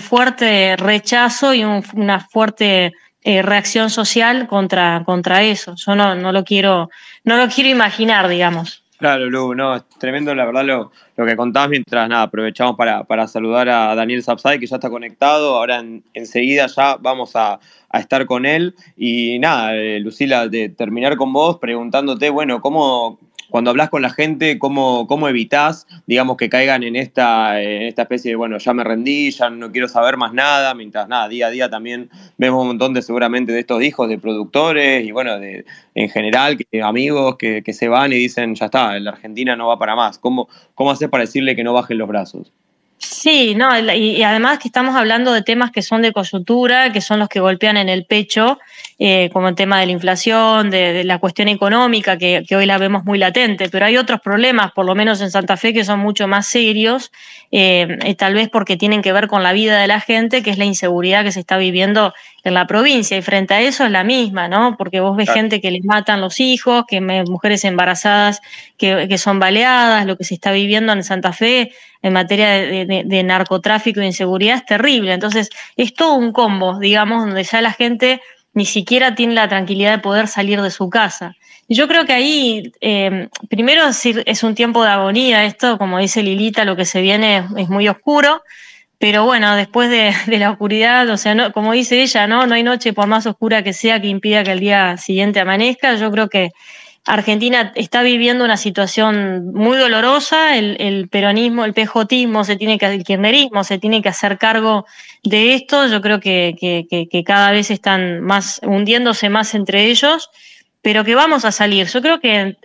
fuerte rechazo y una fuerte eh, reacción social contra, contra eso. Yo no, no, lo quiero, no lo quiero imaginar, digamos. Claro, Lu, no, es tremendo la verdad lo, lo que contabas mientras nada, aprovechamos para, para saludar a Daniel Sapsay que ya está conectado, ahora enseguida ya vamos a, a, estar con él y nada, eh, Lucila, de terminar con vos preguntándote, bueno, ¿cómo, cuando hablas con la gente, ¿cómo, cómo evitas, digamos, que caigan en esta, en esta especie de, bueno, ya me rendí, ya no quiero saber más nada, mientras nada, día a día también vemos un montón de seguramente de estos hijos de productores y bueno, de, en general, que, amigos que, que, se van y dicen, ya está, la Argentina no va para más. ¿Cómo, cómo haces para decirle que no bajen los brazos? Sí, no, y, además que estamos hablando de temas que son de coyuntura, que son los que golpean en el pecho, eh, como el tema de la inflación, de, la cuestión económica, que, hoy la vemos muy latente, pero hay otros problemas, por lo menos en Santa Fe, que son mucho más serios, eh, tal vez porque tienen que ver con la vida de la gente, que es la inseguridad que se está viviendo en la provincia, y frente a eso es la misma, ¿no? Porque vos ves gente que les matan los hijos, que mujeres embarazadas que, que son baleadas, lo que se está viviendo en Santa Fe en materia de, narcotráfico e inseguridad es terrible. Entonces, es todo un combo, digamos, donde ya la gente ni siquiera tiene la tranquilidad de poder salir de su casa. Y yo creo que ahí, eh, primero es un tiempo de agonía, esto, como dice Lilita, lo que se viene es, muy oscuro, pero bueno, después de, la oscuridad, o sea, no, como dice ella, ¿no? no hay noche por más oscura que sea que impida que el día siguiente amanezca. Yo creo que Argentina está viviendo una situación muy dolorosa, el, peronismo, el pejotismo, se tiene que, el kirchnerismo se tiene que hacer cargo de esto, yo creo que, cada vez están más hundiéndose más entre ellos pero que vamos a salir. Yo creo que,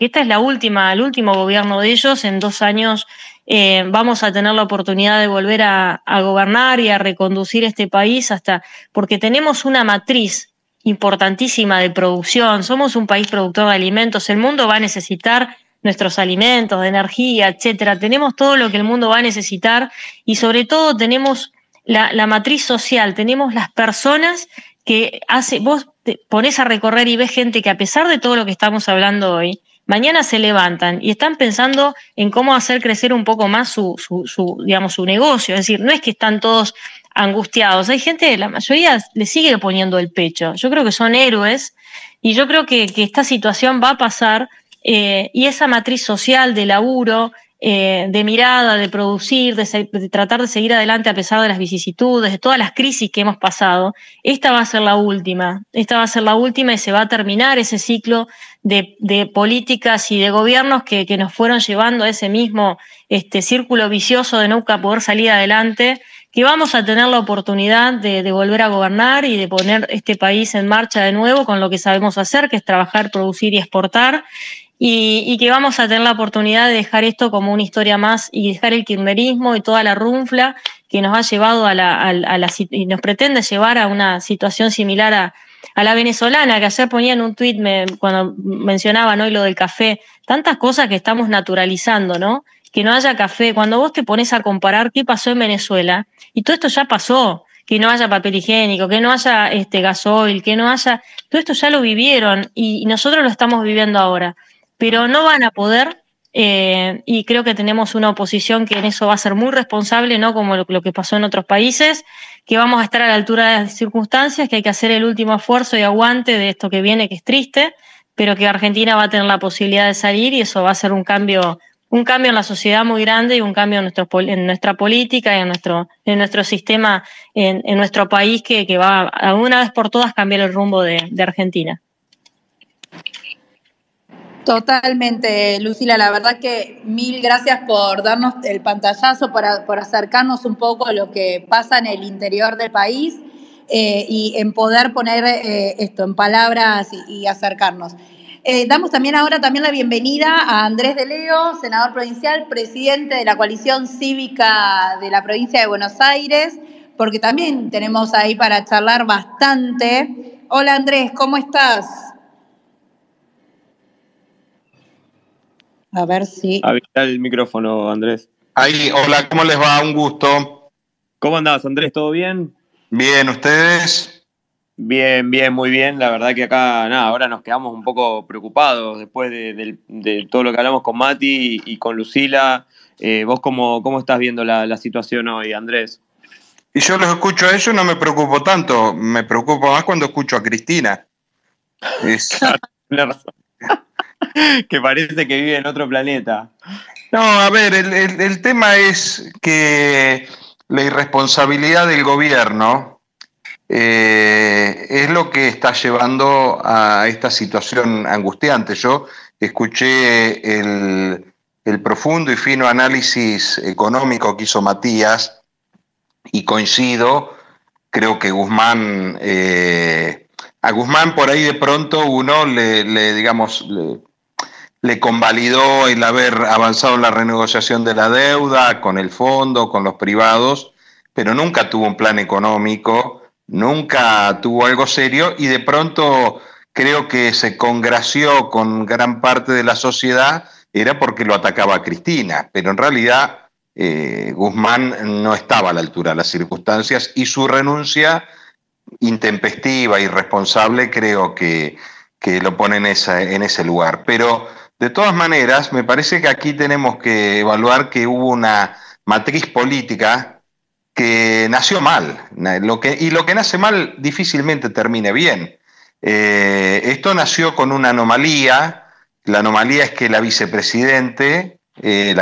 esta es la última, el último gobierno de ellos. En dos años eh, vamos a tener la oportunidad de volver a, gobernar y a reconducir este país hasta, porque tenemos una matriz importantísima de producción. Somos un país productor de alimentos. El mundo va a necesitar nuestros alimentos, de energía, etcétera. Tenemos todo lo que el mundo va a necesitar y sobre todo tenemos la, matriz social, tenemos las personas que hace, vos pones a recorrer y ves gente que a pesar de todo lo que estamos hablando hoy, mañana se levantan y están pensando en cómo hacer crecer un poco más su, su, digamos, su negocio. Es decir, no es que están todos angustiados. Hay gente, la mayoría le sigue poniendo el pecho. Yo creo que son héroes y yo creo que, esta situación va a pasar eh, y esa matriz social de laburo, eh, de mirada, de producir, de, tratar de seguir adelante a pesar de las vicisitudes, de todas las crisis que hemos pasado, esta va a ser la última. Esta va a ser la última y se va a terminar ese ciclo de, de políticas y de gobiernos que, que, nos fueron llevando a ese mismo este, círculo vicioso de nunca poder salir adelante que vamos a tener la oportunidad de, volver a gobernar y de poner este país en marcha de nuevo con lo que sabemos hacer, que es trabajar, producir y exportar, y, que vamos a tener la oportunidad de dejar esto como una historia más y dejar el kirchnerismo y toda la runfla que nos ha llevado a la, a, y nos pretende llevar a una situación similar a, a la venezolana, que ayer ponía en un tuit cuando mencionaban hoy lo del café, tantas cosas que estamos naturalizando, ¿no? Que no haya café. Cuando vos te pones a comparar qué pasó en Venezuela, y todo esto ya pasó, que no haya papel higiénico, que no haya este gasoil, que no haya. Todo esto ya lo vivieron y nosotros lo estamos viviendo ahora pero no van a poder eh, y creo que tenemos una oposición que en eso va a ser muy responsable, no como lo, lo, que pasó en otros países, que vamos a estar a la altura de las circunstancias, que hay que hacer el último esfuerzo y aguante de esto que viene, que es triste, pero que Argentina va a tener la posibilidad de salir y eso va a ser un cambio, un cambio en la sociedad muy grande y un cambio en, nuestro, en nuestra política y en nuestro, en nuestro sistema, en, en nuestro país, que, que va a una vez por todas cambiar el rumbo de, de Argentina. Totalmente, Lucila. La verdad que mil gracias por darnos el pantallazo, por, por acercarnos un poco a lo que pasa en el interior del país eh, y en poder poner eh, esto en palabras y, y acercarnos. Eh, damos también ahora también la bienvenida a Andrés de Leo, senador provincial, presidente de la coalición cívica de la provincia de Buenos Aires, porque también tenemos ahí para charlar bastante. Hola Andrés, ¿cómo estás? A ver si. Habilita el micrófono, Andrés. Ahí, hola, ¿cómo les va? Un gusto. ¿Cómo andás, Andrés? ¿Todo bien? Bien, ¿ustedes? Bien, bien, muy bien. La verdad que acá, nada, ahora nos quedamos un poco preocupados después de, de, de todo lo que hablamos con Mati y, y con Lucila. Eh, ¿Vos cómo, cómo estás viendo la, la situación hoy, Andrés? Y yo los escucho a ellos, no me preocupo tanto. Me preocupo más cuando escucho a Cristina. Es... Razón. que parece que vive en otro planeta. No, a ver, el, el, el, tema es que la irresponsabilidad del gobierno eh, es lo que está llevando a esta situación angustiante. Yo escuché el, profundo y fino análisis económico que hizo Matías y coincido, creo que Guzmán... Eh, a Guzmán por ahí de pronto uno le, le digamos, le, le, convalidó el haber avanzado en la renegociación de la deuda con el fondo, con los privados, pero nunca tuvo un plan económico, nunca tuvo algo serio y de pronto creo que se congració con gran parte de la sociedad era porque lo atacaba a Cristina, pero en realidad eh, Guzmán no estaba a la altura de las circunstancias y su renuncia intempestiva, irresponsable, creo que, que lo pone en, esa, en ese lugar. Pero de todas maneras, me parece que aquí tenemos que evaluar que hubo una matriz política que nació mal, lo que, y lo que nace mal difícilmente termine bien. Eh, esto nació con una anomalía, la anomalía es que la vicepresidente, eh,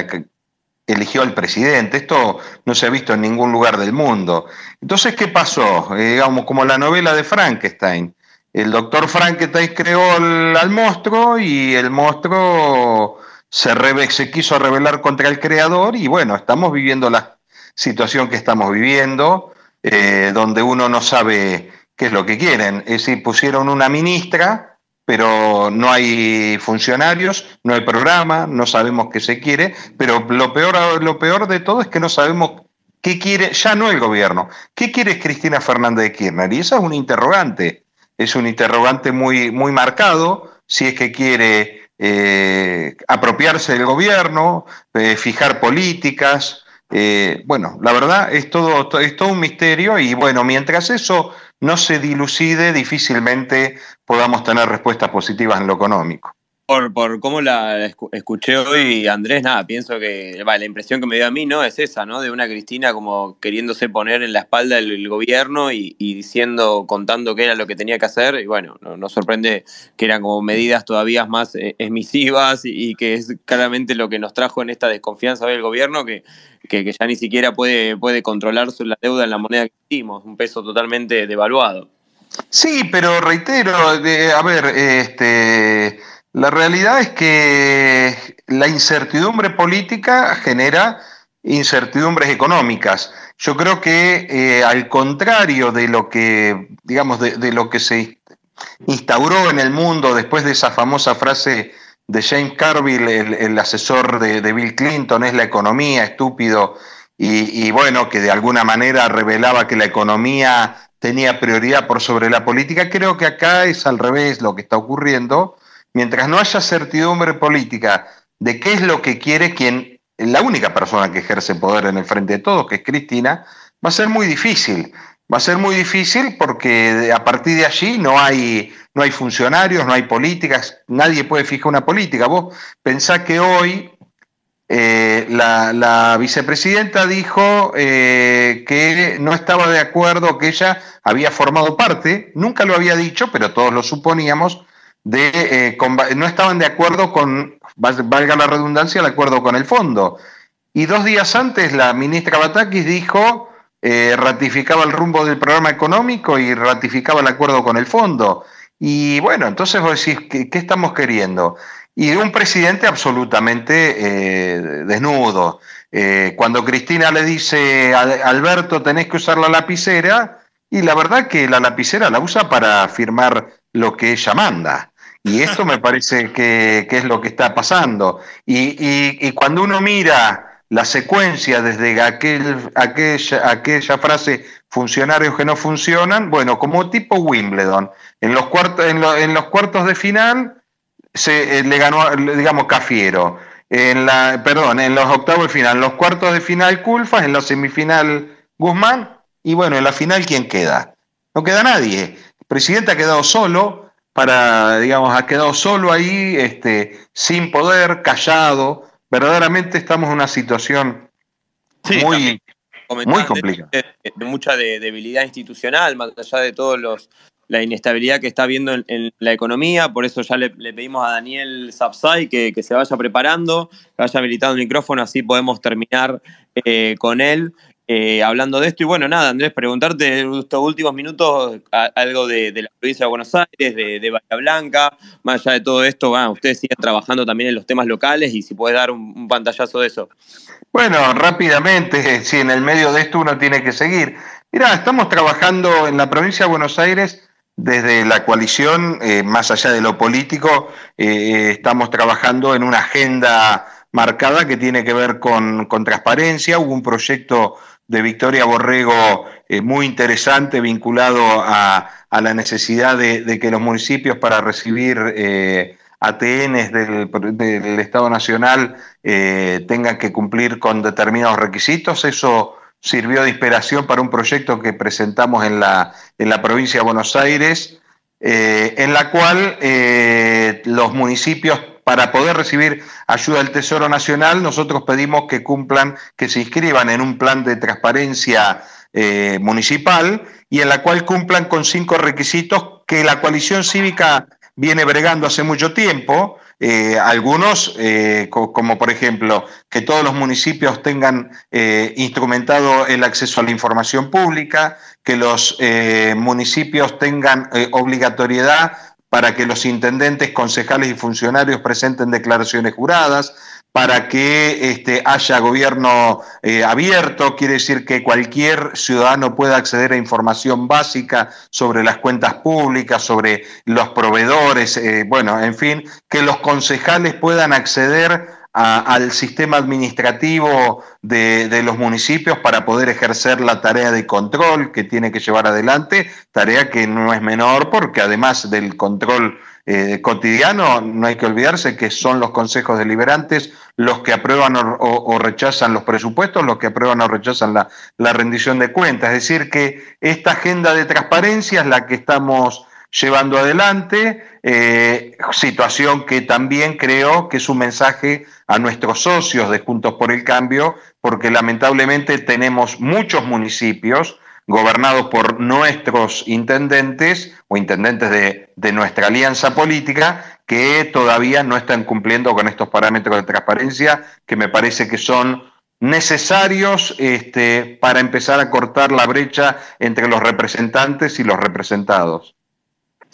eligió al presidente. Esto no se ha visto en ningún lugar del mundo. Entonces, ¿qué pasó? Eh, digamos, como la novela de Frankenstein. El doctor Frankenstein creó al monstruo y el monstruo se, se quiso rebelar contra el creador y bueno, estamos viviendo la situación que estamos viviendo, eh, donde uno no sabe qué es lo que quieren. Es decir, pusieron una ministra pero no hay funcionarios, no hay programa, no sabemos qué se quiere, pero lo peor, lo peor de todo es que no sabemos qué quiere, ya no el gobierno, qué quiere Cristina Fernández de Kirchner. Y esa es un interrogante, es un interrogante muy, muy marcado, si es que quiere eh, apropiarse del gobierno, eh, fijar políticas. Eh, bueno, la verdad es todo, es todo un misterio y bueno, mientras eso no se dilucide, difícilmente podamos tener respuestas positivas en lo económico. Por, por cómo la escuché hoy, Andrés, nada, pienso que la impresión que me dio a mí no es esa, ¿no? De una Cristina como queriéndose poner en la espalda del gobierno y, diciendo, contando qué era lo que tenía que hacer. Y bueno, nos sorprende que eran como medidas todavía más eh, emisivas y, que es claramente lo que nos trajo en esta desconfianza del gobierno, que, que, ya ni siquiera puede, puede controlar la deuda en la moneda que hicimos, un peso totalmente devaluado. Sí, pero reitero, a ver, este la realidad es que la incertidumbre política genera incertidumbres económicas. Yo creo que eh, al contrario de lo que, digamos, de, lo que se instauró en el mundo después de esa famosa frase de James Carville, el, asesor de, Bill Clinton, es la economía, estúpido, y, y, bueno, que de alguna manera revelaba que la economía tenía prioridad por sobre la política, creo que acá es al revés lo que está ocurriendo mientras no haya certidumbre política de qué es lo que quiere quien, la única persona que ejerce poder en el frente de todos, que es Cristina, va a ser muy difícil. Va a ser muy difícil porque a partir de allí no hay, no hay funcionarios, no hay políticas, nadie puede fijar una política. Vos pensás que hoy eh, la, vicepresidenta dijo eh, que no estaba de acuerdo, que ella había formado parte, nunca lo había dicho, pero todos lo suponíamos, de, eh, no estaban de acuerdo con, valga la redundancia, de acuerdo con el fondo. Y dos días antes la ministra Batakis dijo, eh, ratificaba el rumbo del programa económico y ratificaba el acuerdo con el fondo. Y bueno, entonces vos decís, ¿qué, estamos queriendo? Y un presidente absolutamente eh, desnudo. cuando Cristina le dice, Alberto, tenés que usar la lapicera, y la verdad que la lapicera la usa para firmar lo que ella manda. Y esto me parece que, es lo que está pasando. Y, cuando uno mira la secuencia desde aquel, aquella, aquella frase funcionarios que no funcionan, bueno, como tipo Wimbledon, en los cuartos, en, los cuartos de final se eh, le ganó, digamos, Cafiero. En la, perdón, en los octavos de final, en los cuartos de final Culfas, en la semifinal Guzmán, y bueno, en la final, ¿quién queda? No queda nadie. El presidente ha quedado solo, para, digamos, ha quedado solo ahí, este, sin poder, callado. Verdaderamente estamos en una situación muy, muy complicada. De, mucha debilidad institucional, más allá de todos los la inestabilidad que está habiendo en, la economía, por eso ya le, pedimos a Daniel Sapsay que, se vaya preparando, que vaya habilitando el micrófono, así podemos terminar eh, con él. Eh, hablando de esto. Y bueno, nada, Andrés, preguntarte en estos últimos minutos algo de, la provincia de Buenos Aires, de, Bahía Blanca, más allá de todo esto, bueno, ustedes siguen trabajando también en los temas locales y si puedes dar un, pantallazo de eso. Bueno, rápidamente, si en el medio de esto uno tiene que seguir. Mira, estamos trabajando en la provincia de Buenos Aires desde la coalición, eh, más allá de lo político, eh, estamos trabajando en una agenda marcada que tiene que ver con, con transparencia. Hubo un proyecto de Victoria Borrego eh, muy interesante vinculado a, la necesidad de, que los municipios para recibir eh, ATNs del, Estado Nacional eh, tengan que cumplir con determinados requisitos. Eso sirvió de inspiración para un proyecto que presentamos en la, en la provincia de Buenos Aires, en la cual los municipios para poder recibir ayuda del Tesoro Nacional, nosotros pedimos que cumplan, que se inscriban en un plan de transparencia eh, municipal y en la cual cumplan con cinco requisitos que la coalición cívica viene bregando hace mucho tiempo. Eh, algunos, eh, como por ejemplo, que todos los municipios tengan instrumentado el acceso a la información pública, que los municipios tengan obligatoriedad para que los intendentes, concejales y funcionarios presenten declaraciones juradas, para que este, haya gobierno eh, abierto, quiere decir que cualquier ciudadano pueda acceder a información básica sobre las cuentas públicas, sobre los proveedores, eh, bueno, en fin, que los concejales puedan acceder al sistema administrativo de, de, los municipios para poder ejercer la tarea de control que tiene que llevar adelante, tarea que no es menor porque además del control eh, cotidiano, no hay que olvidarse que son los consejos deliberantes los que aprueban o, o rechazan los presupuestos, los que aprueban o rechazan la, la, rendición de cuentas. Es decir, que esta agenda de transparencia es la que estamos llevando adelante, eh, situación que también creo que es un mensaje a nuestros socios de Juntos por el Cambio, porque lamentablemente tenemos muchos municipios gobernados por nuestros intendentes o intendentes de, de, nuestra alianza política que todavía no están cumpliendo con estos parámetros de transparencia que me parece que son necesarios este, para empezar a cortar la brecha entre los representantes y los representados.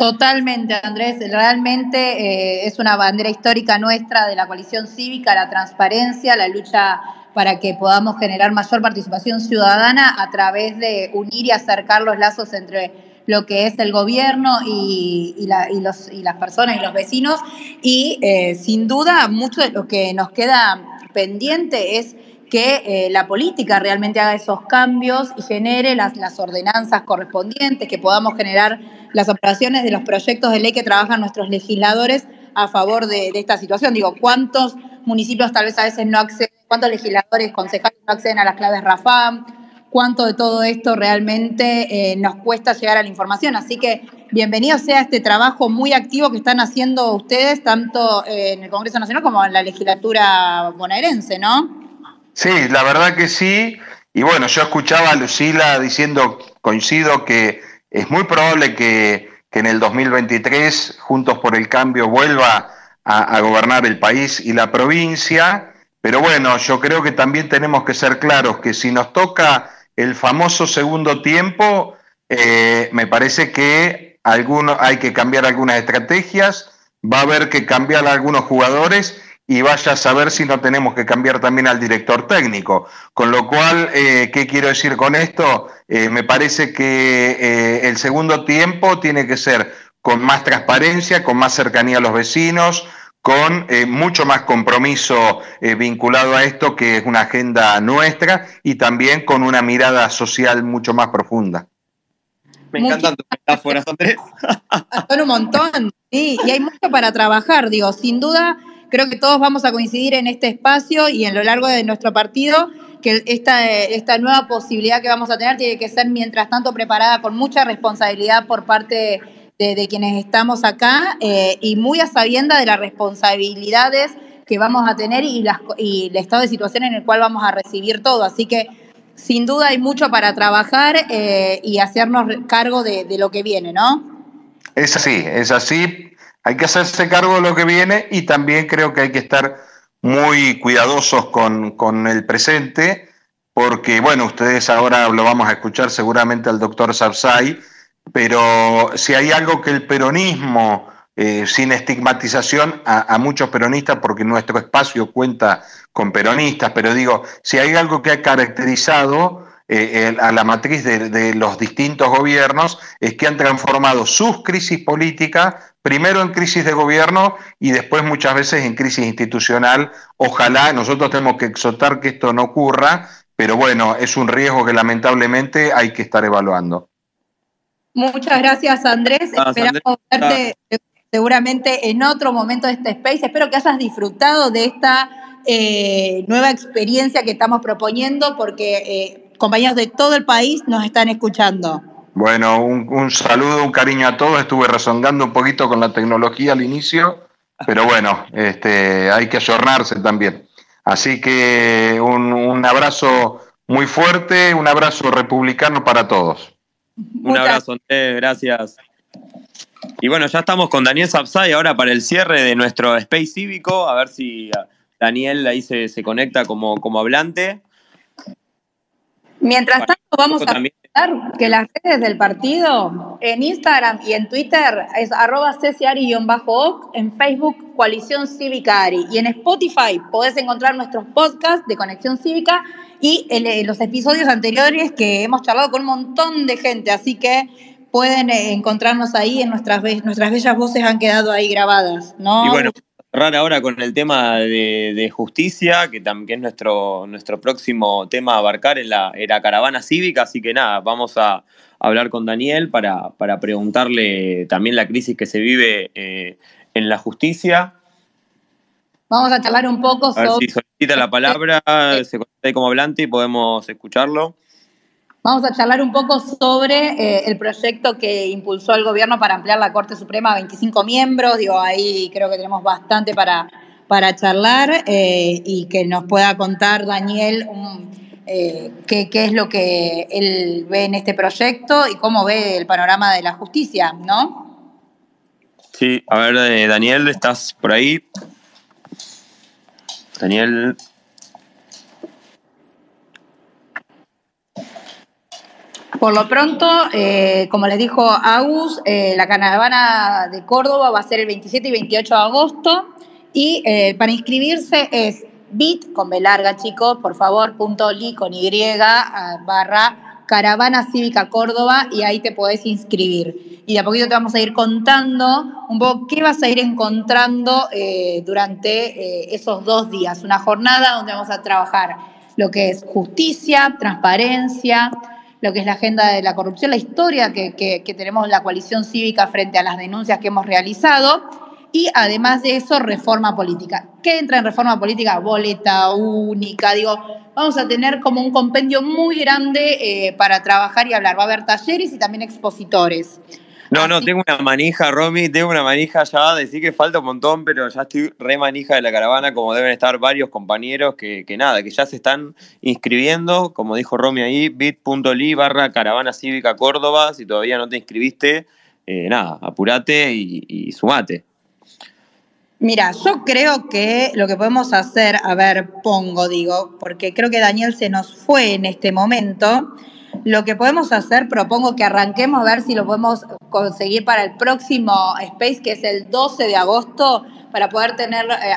Totalmente, Andrés. Realmente eh, es una bandera histórica nuestra de la coalición cívica, la transparencia, la lucha para que podamos generar mayor participación ciudadana a través de unir y acercar los lazos entre lo que es el gobierno y, la, y las personas y los vecinos. Y eh, sin duda, mucho de lo que nos queda pendiente es que eh, la política realmente haga esos cambios y genere las, ordenanzas correspondientes, que podamos generar las operaciones de los proyectos de ley que trabajan nuestros legisladores a favor de, esta situación. Digo, ¿cuántos municipios tal vez a veces no acceden, cuántos legisladores, concejales no acceden a las claves RAFAM? cuánto de todo esto realmente eh, nos cuesta llegar a la información. Así que bienvenido sea este trabajo muy activo que están haciendo ustedes, tanto en el Congreso Nacional como en la legislatura bonaerense, ¿no? Sí, la verdad que sí. Y bueno, yo escuchaba a Lucila diciendo, coincido que es muy probable que, que en el 2023 Juntos por el Cambio vuelva a, gobernar el país y la provincia. Pero bueno, yo creo que también tenemos que ser claros que si nos toca el famoso segundo tiempo, eh, me parece que alguno, hay que cambiar algunas estrategias, va a haber que cambiar a algunos jugadores y vaya a saber si no tenemos que cambiar también al director técnico. Con lo cual, eh, ¿qué quiero decir con esto? Eh, me parece que eh, el segundo tiempo tiene que ser con más transparencia, con más cercanía a los vecinos, con eh, mucho más compromiso eh, vinculado a esto, que es una agenda nuestra, y también con una mirada social mucho más profunda. Me encantan tus metáforas, Andrés. Son un montón, sí, y hay mucho para trabajar, digo, sin duda, creo que todos vamos a coincidir en este espacio y en lo largo de nuestro partido, que esta, esta nueva posibilidad que vamos a tener tiene que ser, mientras tanto, preparada con mucha responsabilidad por parte de quienes estamos acá eh, y muy a sabienda de las responsabilidades que vamos a tener y, las, y el estado de situación en el cual vamos a recibir todo. Así que sin duda hay mucho para trabajar eh, y hacernos cargo de, lo que viene, ¿no? Es así, es así. Hay que hacerse cargo de lo que viene y también creo que hay que estar muy cuidadosos con, con el presente, porque, bueno, ustedes ahora lo vamos a escuchar seguramente al doctor Sapsay, pero si hay algo que el peronismo, eh, sin estigmatización a, a, muchos peronistas, porque nuestro espacio cuenta con peronistas, pero digo, si hay algo que ha caracterizado eh, el, a la matriz de, de, los distintos gobiernos, es que han transformado sus crisis políticas primero en crisis de gobierno y después muchas veces en crisis institucional. Ojalá, nosotros tenemos que exhortar que esto no ocurra, pero bueno, es un riesgo que lamentablemente hay que estar evaluando. Muchas gracias, Andrés. Ah, Esperamos Andrés. verte seguramente en otro momento de este space. Espero que hayas disfrutado de esta eh, nueva experiencia que estamos proponiendo, porque eh, compañeros de todo el país nos están escuchando. Bueno, un, un, saludo, un cariño a todos. Estuve rezongando un poquito con la tecnología al inicio, pero bueno, este, hay que ayornarse también. Así que un, un abrazo muy fuerte, un abrazo republicano para todos. Un abrazo, Andrés, gracias. Y bueno, ya estamos con Daniel Sapsay ahora para el cierre de nuestro Space Cívico. A ver si Daniel ahí se, se conecta como, como hablante. Mientras tanto, vamos a también que las redes del partido en Instagram y en Twitter es arroba cesiari-oc, en Facebook Coalición Cívica Ari y en Spotify podés encontrar nuestros podcasts de Conexión Cívica y eh, los episodios anteriores que hemos charlado con un montón de gente, así que pueden eh, encontrarnos ahí en nuestras, nuestras bellas voces han quedado ahí grabadas, ¿no? Y bueno, cerrar ahora con el tema de, justicia, que también es nuestro, nuestro próximo tema a abarcar en la, era caravana cívica, así que nada, vamos a hablar con Daniel para, para preguntarle también la crisis que se vive eh, en la justicia. Vamos a charlar un poco sobre... A ver si solicita la palabra, se conecta como hablante y podemos escucharlo. Vamos a charlar un poco sobre eh, el proyecto que impulsó el gobierno para ampliar la Corte Suprema a 25 miembros. Digo, ahí creo que tenemos bastante para, para charlar eh, y que nos pueda contar Daniel eh, qué, qué, es lo que él ve en este proyecto y cómo ve el panorama de la justicia, ¿no? Sí, a ver, Daniel, ¿estás por ahí? Daniel, Por lo pronto, eh, como les dijo Agus, eh, la caravana de Córdoba va a ser el 27 y 28 de agosto y eh, para inscribirse es bit, con B chicos, por favor, punto li con Y barra caravana cívica Córdoba y ahí te podés inscribir. Y de a poquito te vamos a ir contando un poco qué vas a ir encontrando durante esos dos días. Una jornada donde vamos a trabajar lo que es justicia, transparencia, lo que es la agenda de la corrupción, la historia que, que, tenemos la coalición cívica frente a las denuncias que hemos realizado y además de eso, reforma política. ¿Qué entra en reforma política? Boleta única, digo, vamos a tener como un compendio muy grande eh, para trabajar y hablar. Va a haber talleres y también expositores. No, no, tengo una manija, Romy, tengo una manija ya, decir que falta un montón, pero ya estoy re manija de la caravana, como deben estar varios compañeros que, que nada, que ya se están inscribiendo, como dijo Romy ahí, bit.ly barra caravana cívica Córdoba, si todavía no te inscribiste, eh, nada, apurate y, y sumate. Mira, yo creo que lo que podemos hacer, a ver, pongo, digo, porque creo que Daniel se nos fue en este momento. Lo que podemos hacer, propongo que arranquemos a ver si lo podemos conseguir para el próximo Space, que es el 12 de agosto, para poder tener eh,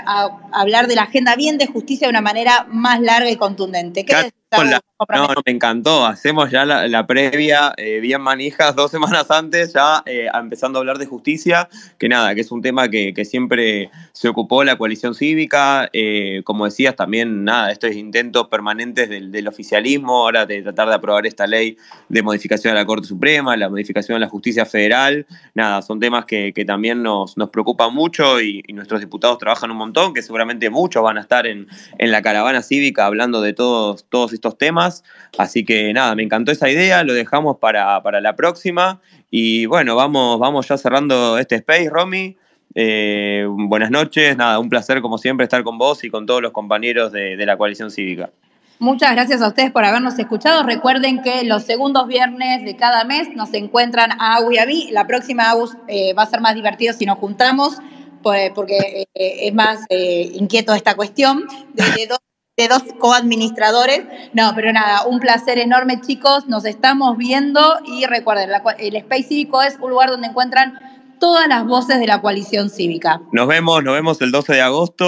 hablar de la agenda bien de justicia de una manera más larga y contundente. ¿Qué no, no, me encantó. Hacemos ya la, previa, eh, bien manijas, dos semanas antes, ya eh, empezando a hablar de justicia, que nada, que es un tema que, siempre se ocupó la coalición cívica. Eh, como decías, también, nada, estos intentos permanentes del, oficialismo, ahora de tratar de aprobar esta ley de modificación de la Corte Suprema, la modificación de la justicia federal. Nada, son temas que, también nos, nos preocupan mucho y, nuestros diputados trabajan un montón, que seguramente muchos van a estar en, en la caravana cívica hablando de todos, todos estos temas. Así que nada, me encantó esa idea, lo dejamos para, la próxima. Y bueno, vamos, vamos ya cerrando este space, Romy. Eh, buenas noches, nada, un placer como siempre estar con vos y con todos los compañeros de, la coalición cívica. Muchas gracias a ustedes por habernos escuchado. Recuerden que los segundos viernes de cada mes nos encuentran a Agus y a mí. La próxima Agus eh, va a ser más divertido si nos juntamos, pues, porque eh, es más inquieto esta cuestión. de dos coadministradores. No, pero nada, un placer enorme, chicos. Nos estamos viendo y recuerden, el Space Cívico es un lugar donde encuentran todas las voces de la coalición cívica. Nos vemos, nos vemos el 12 de agosto.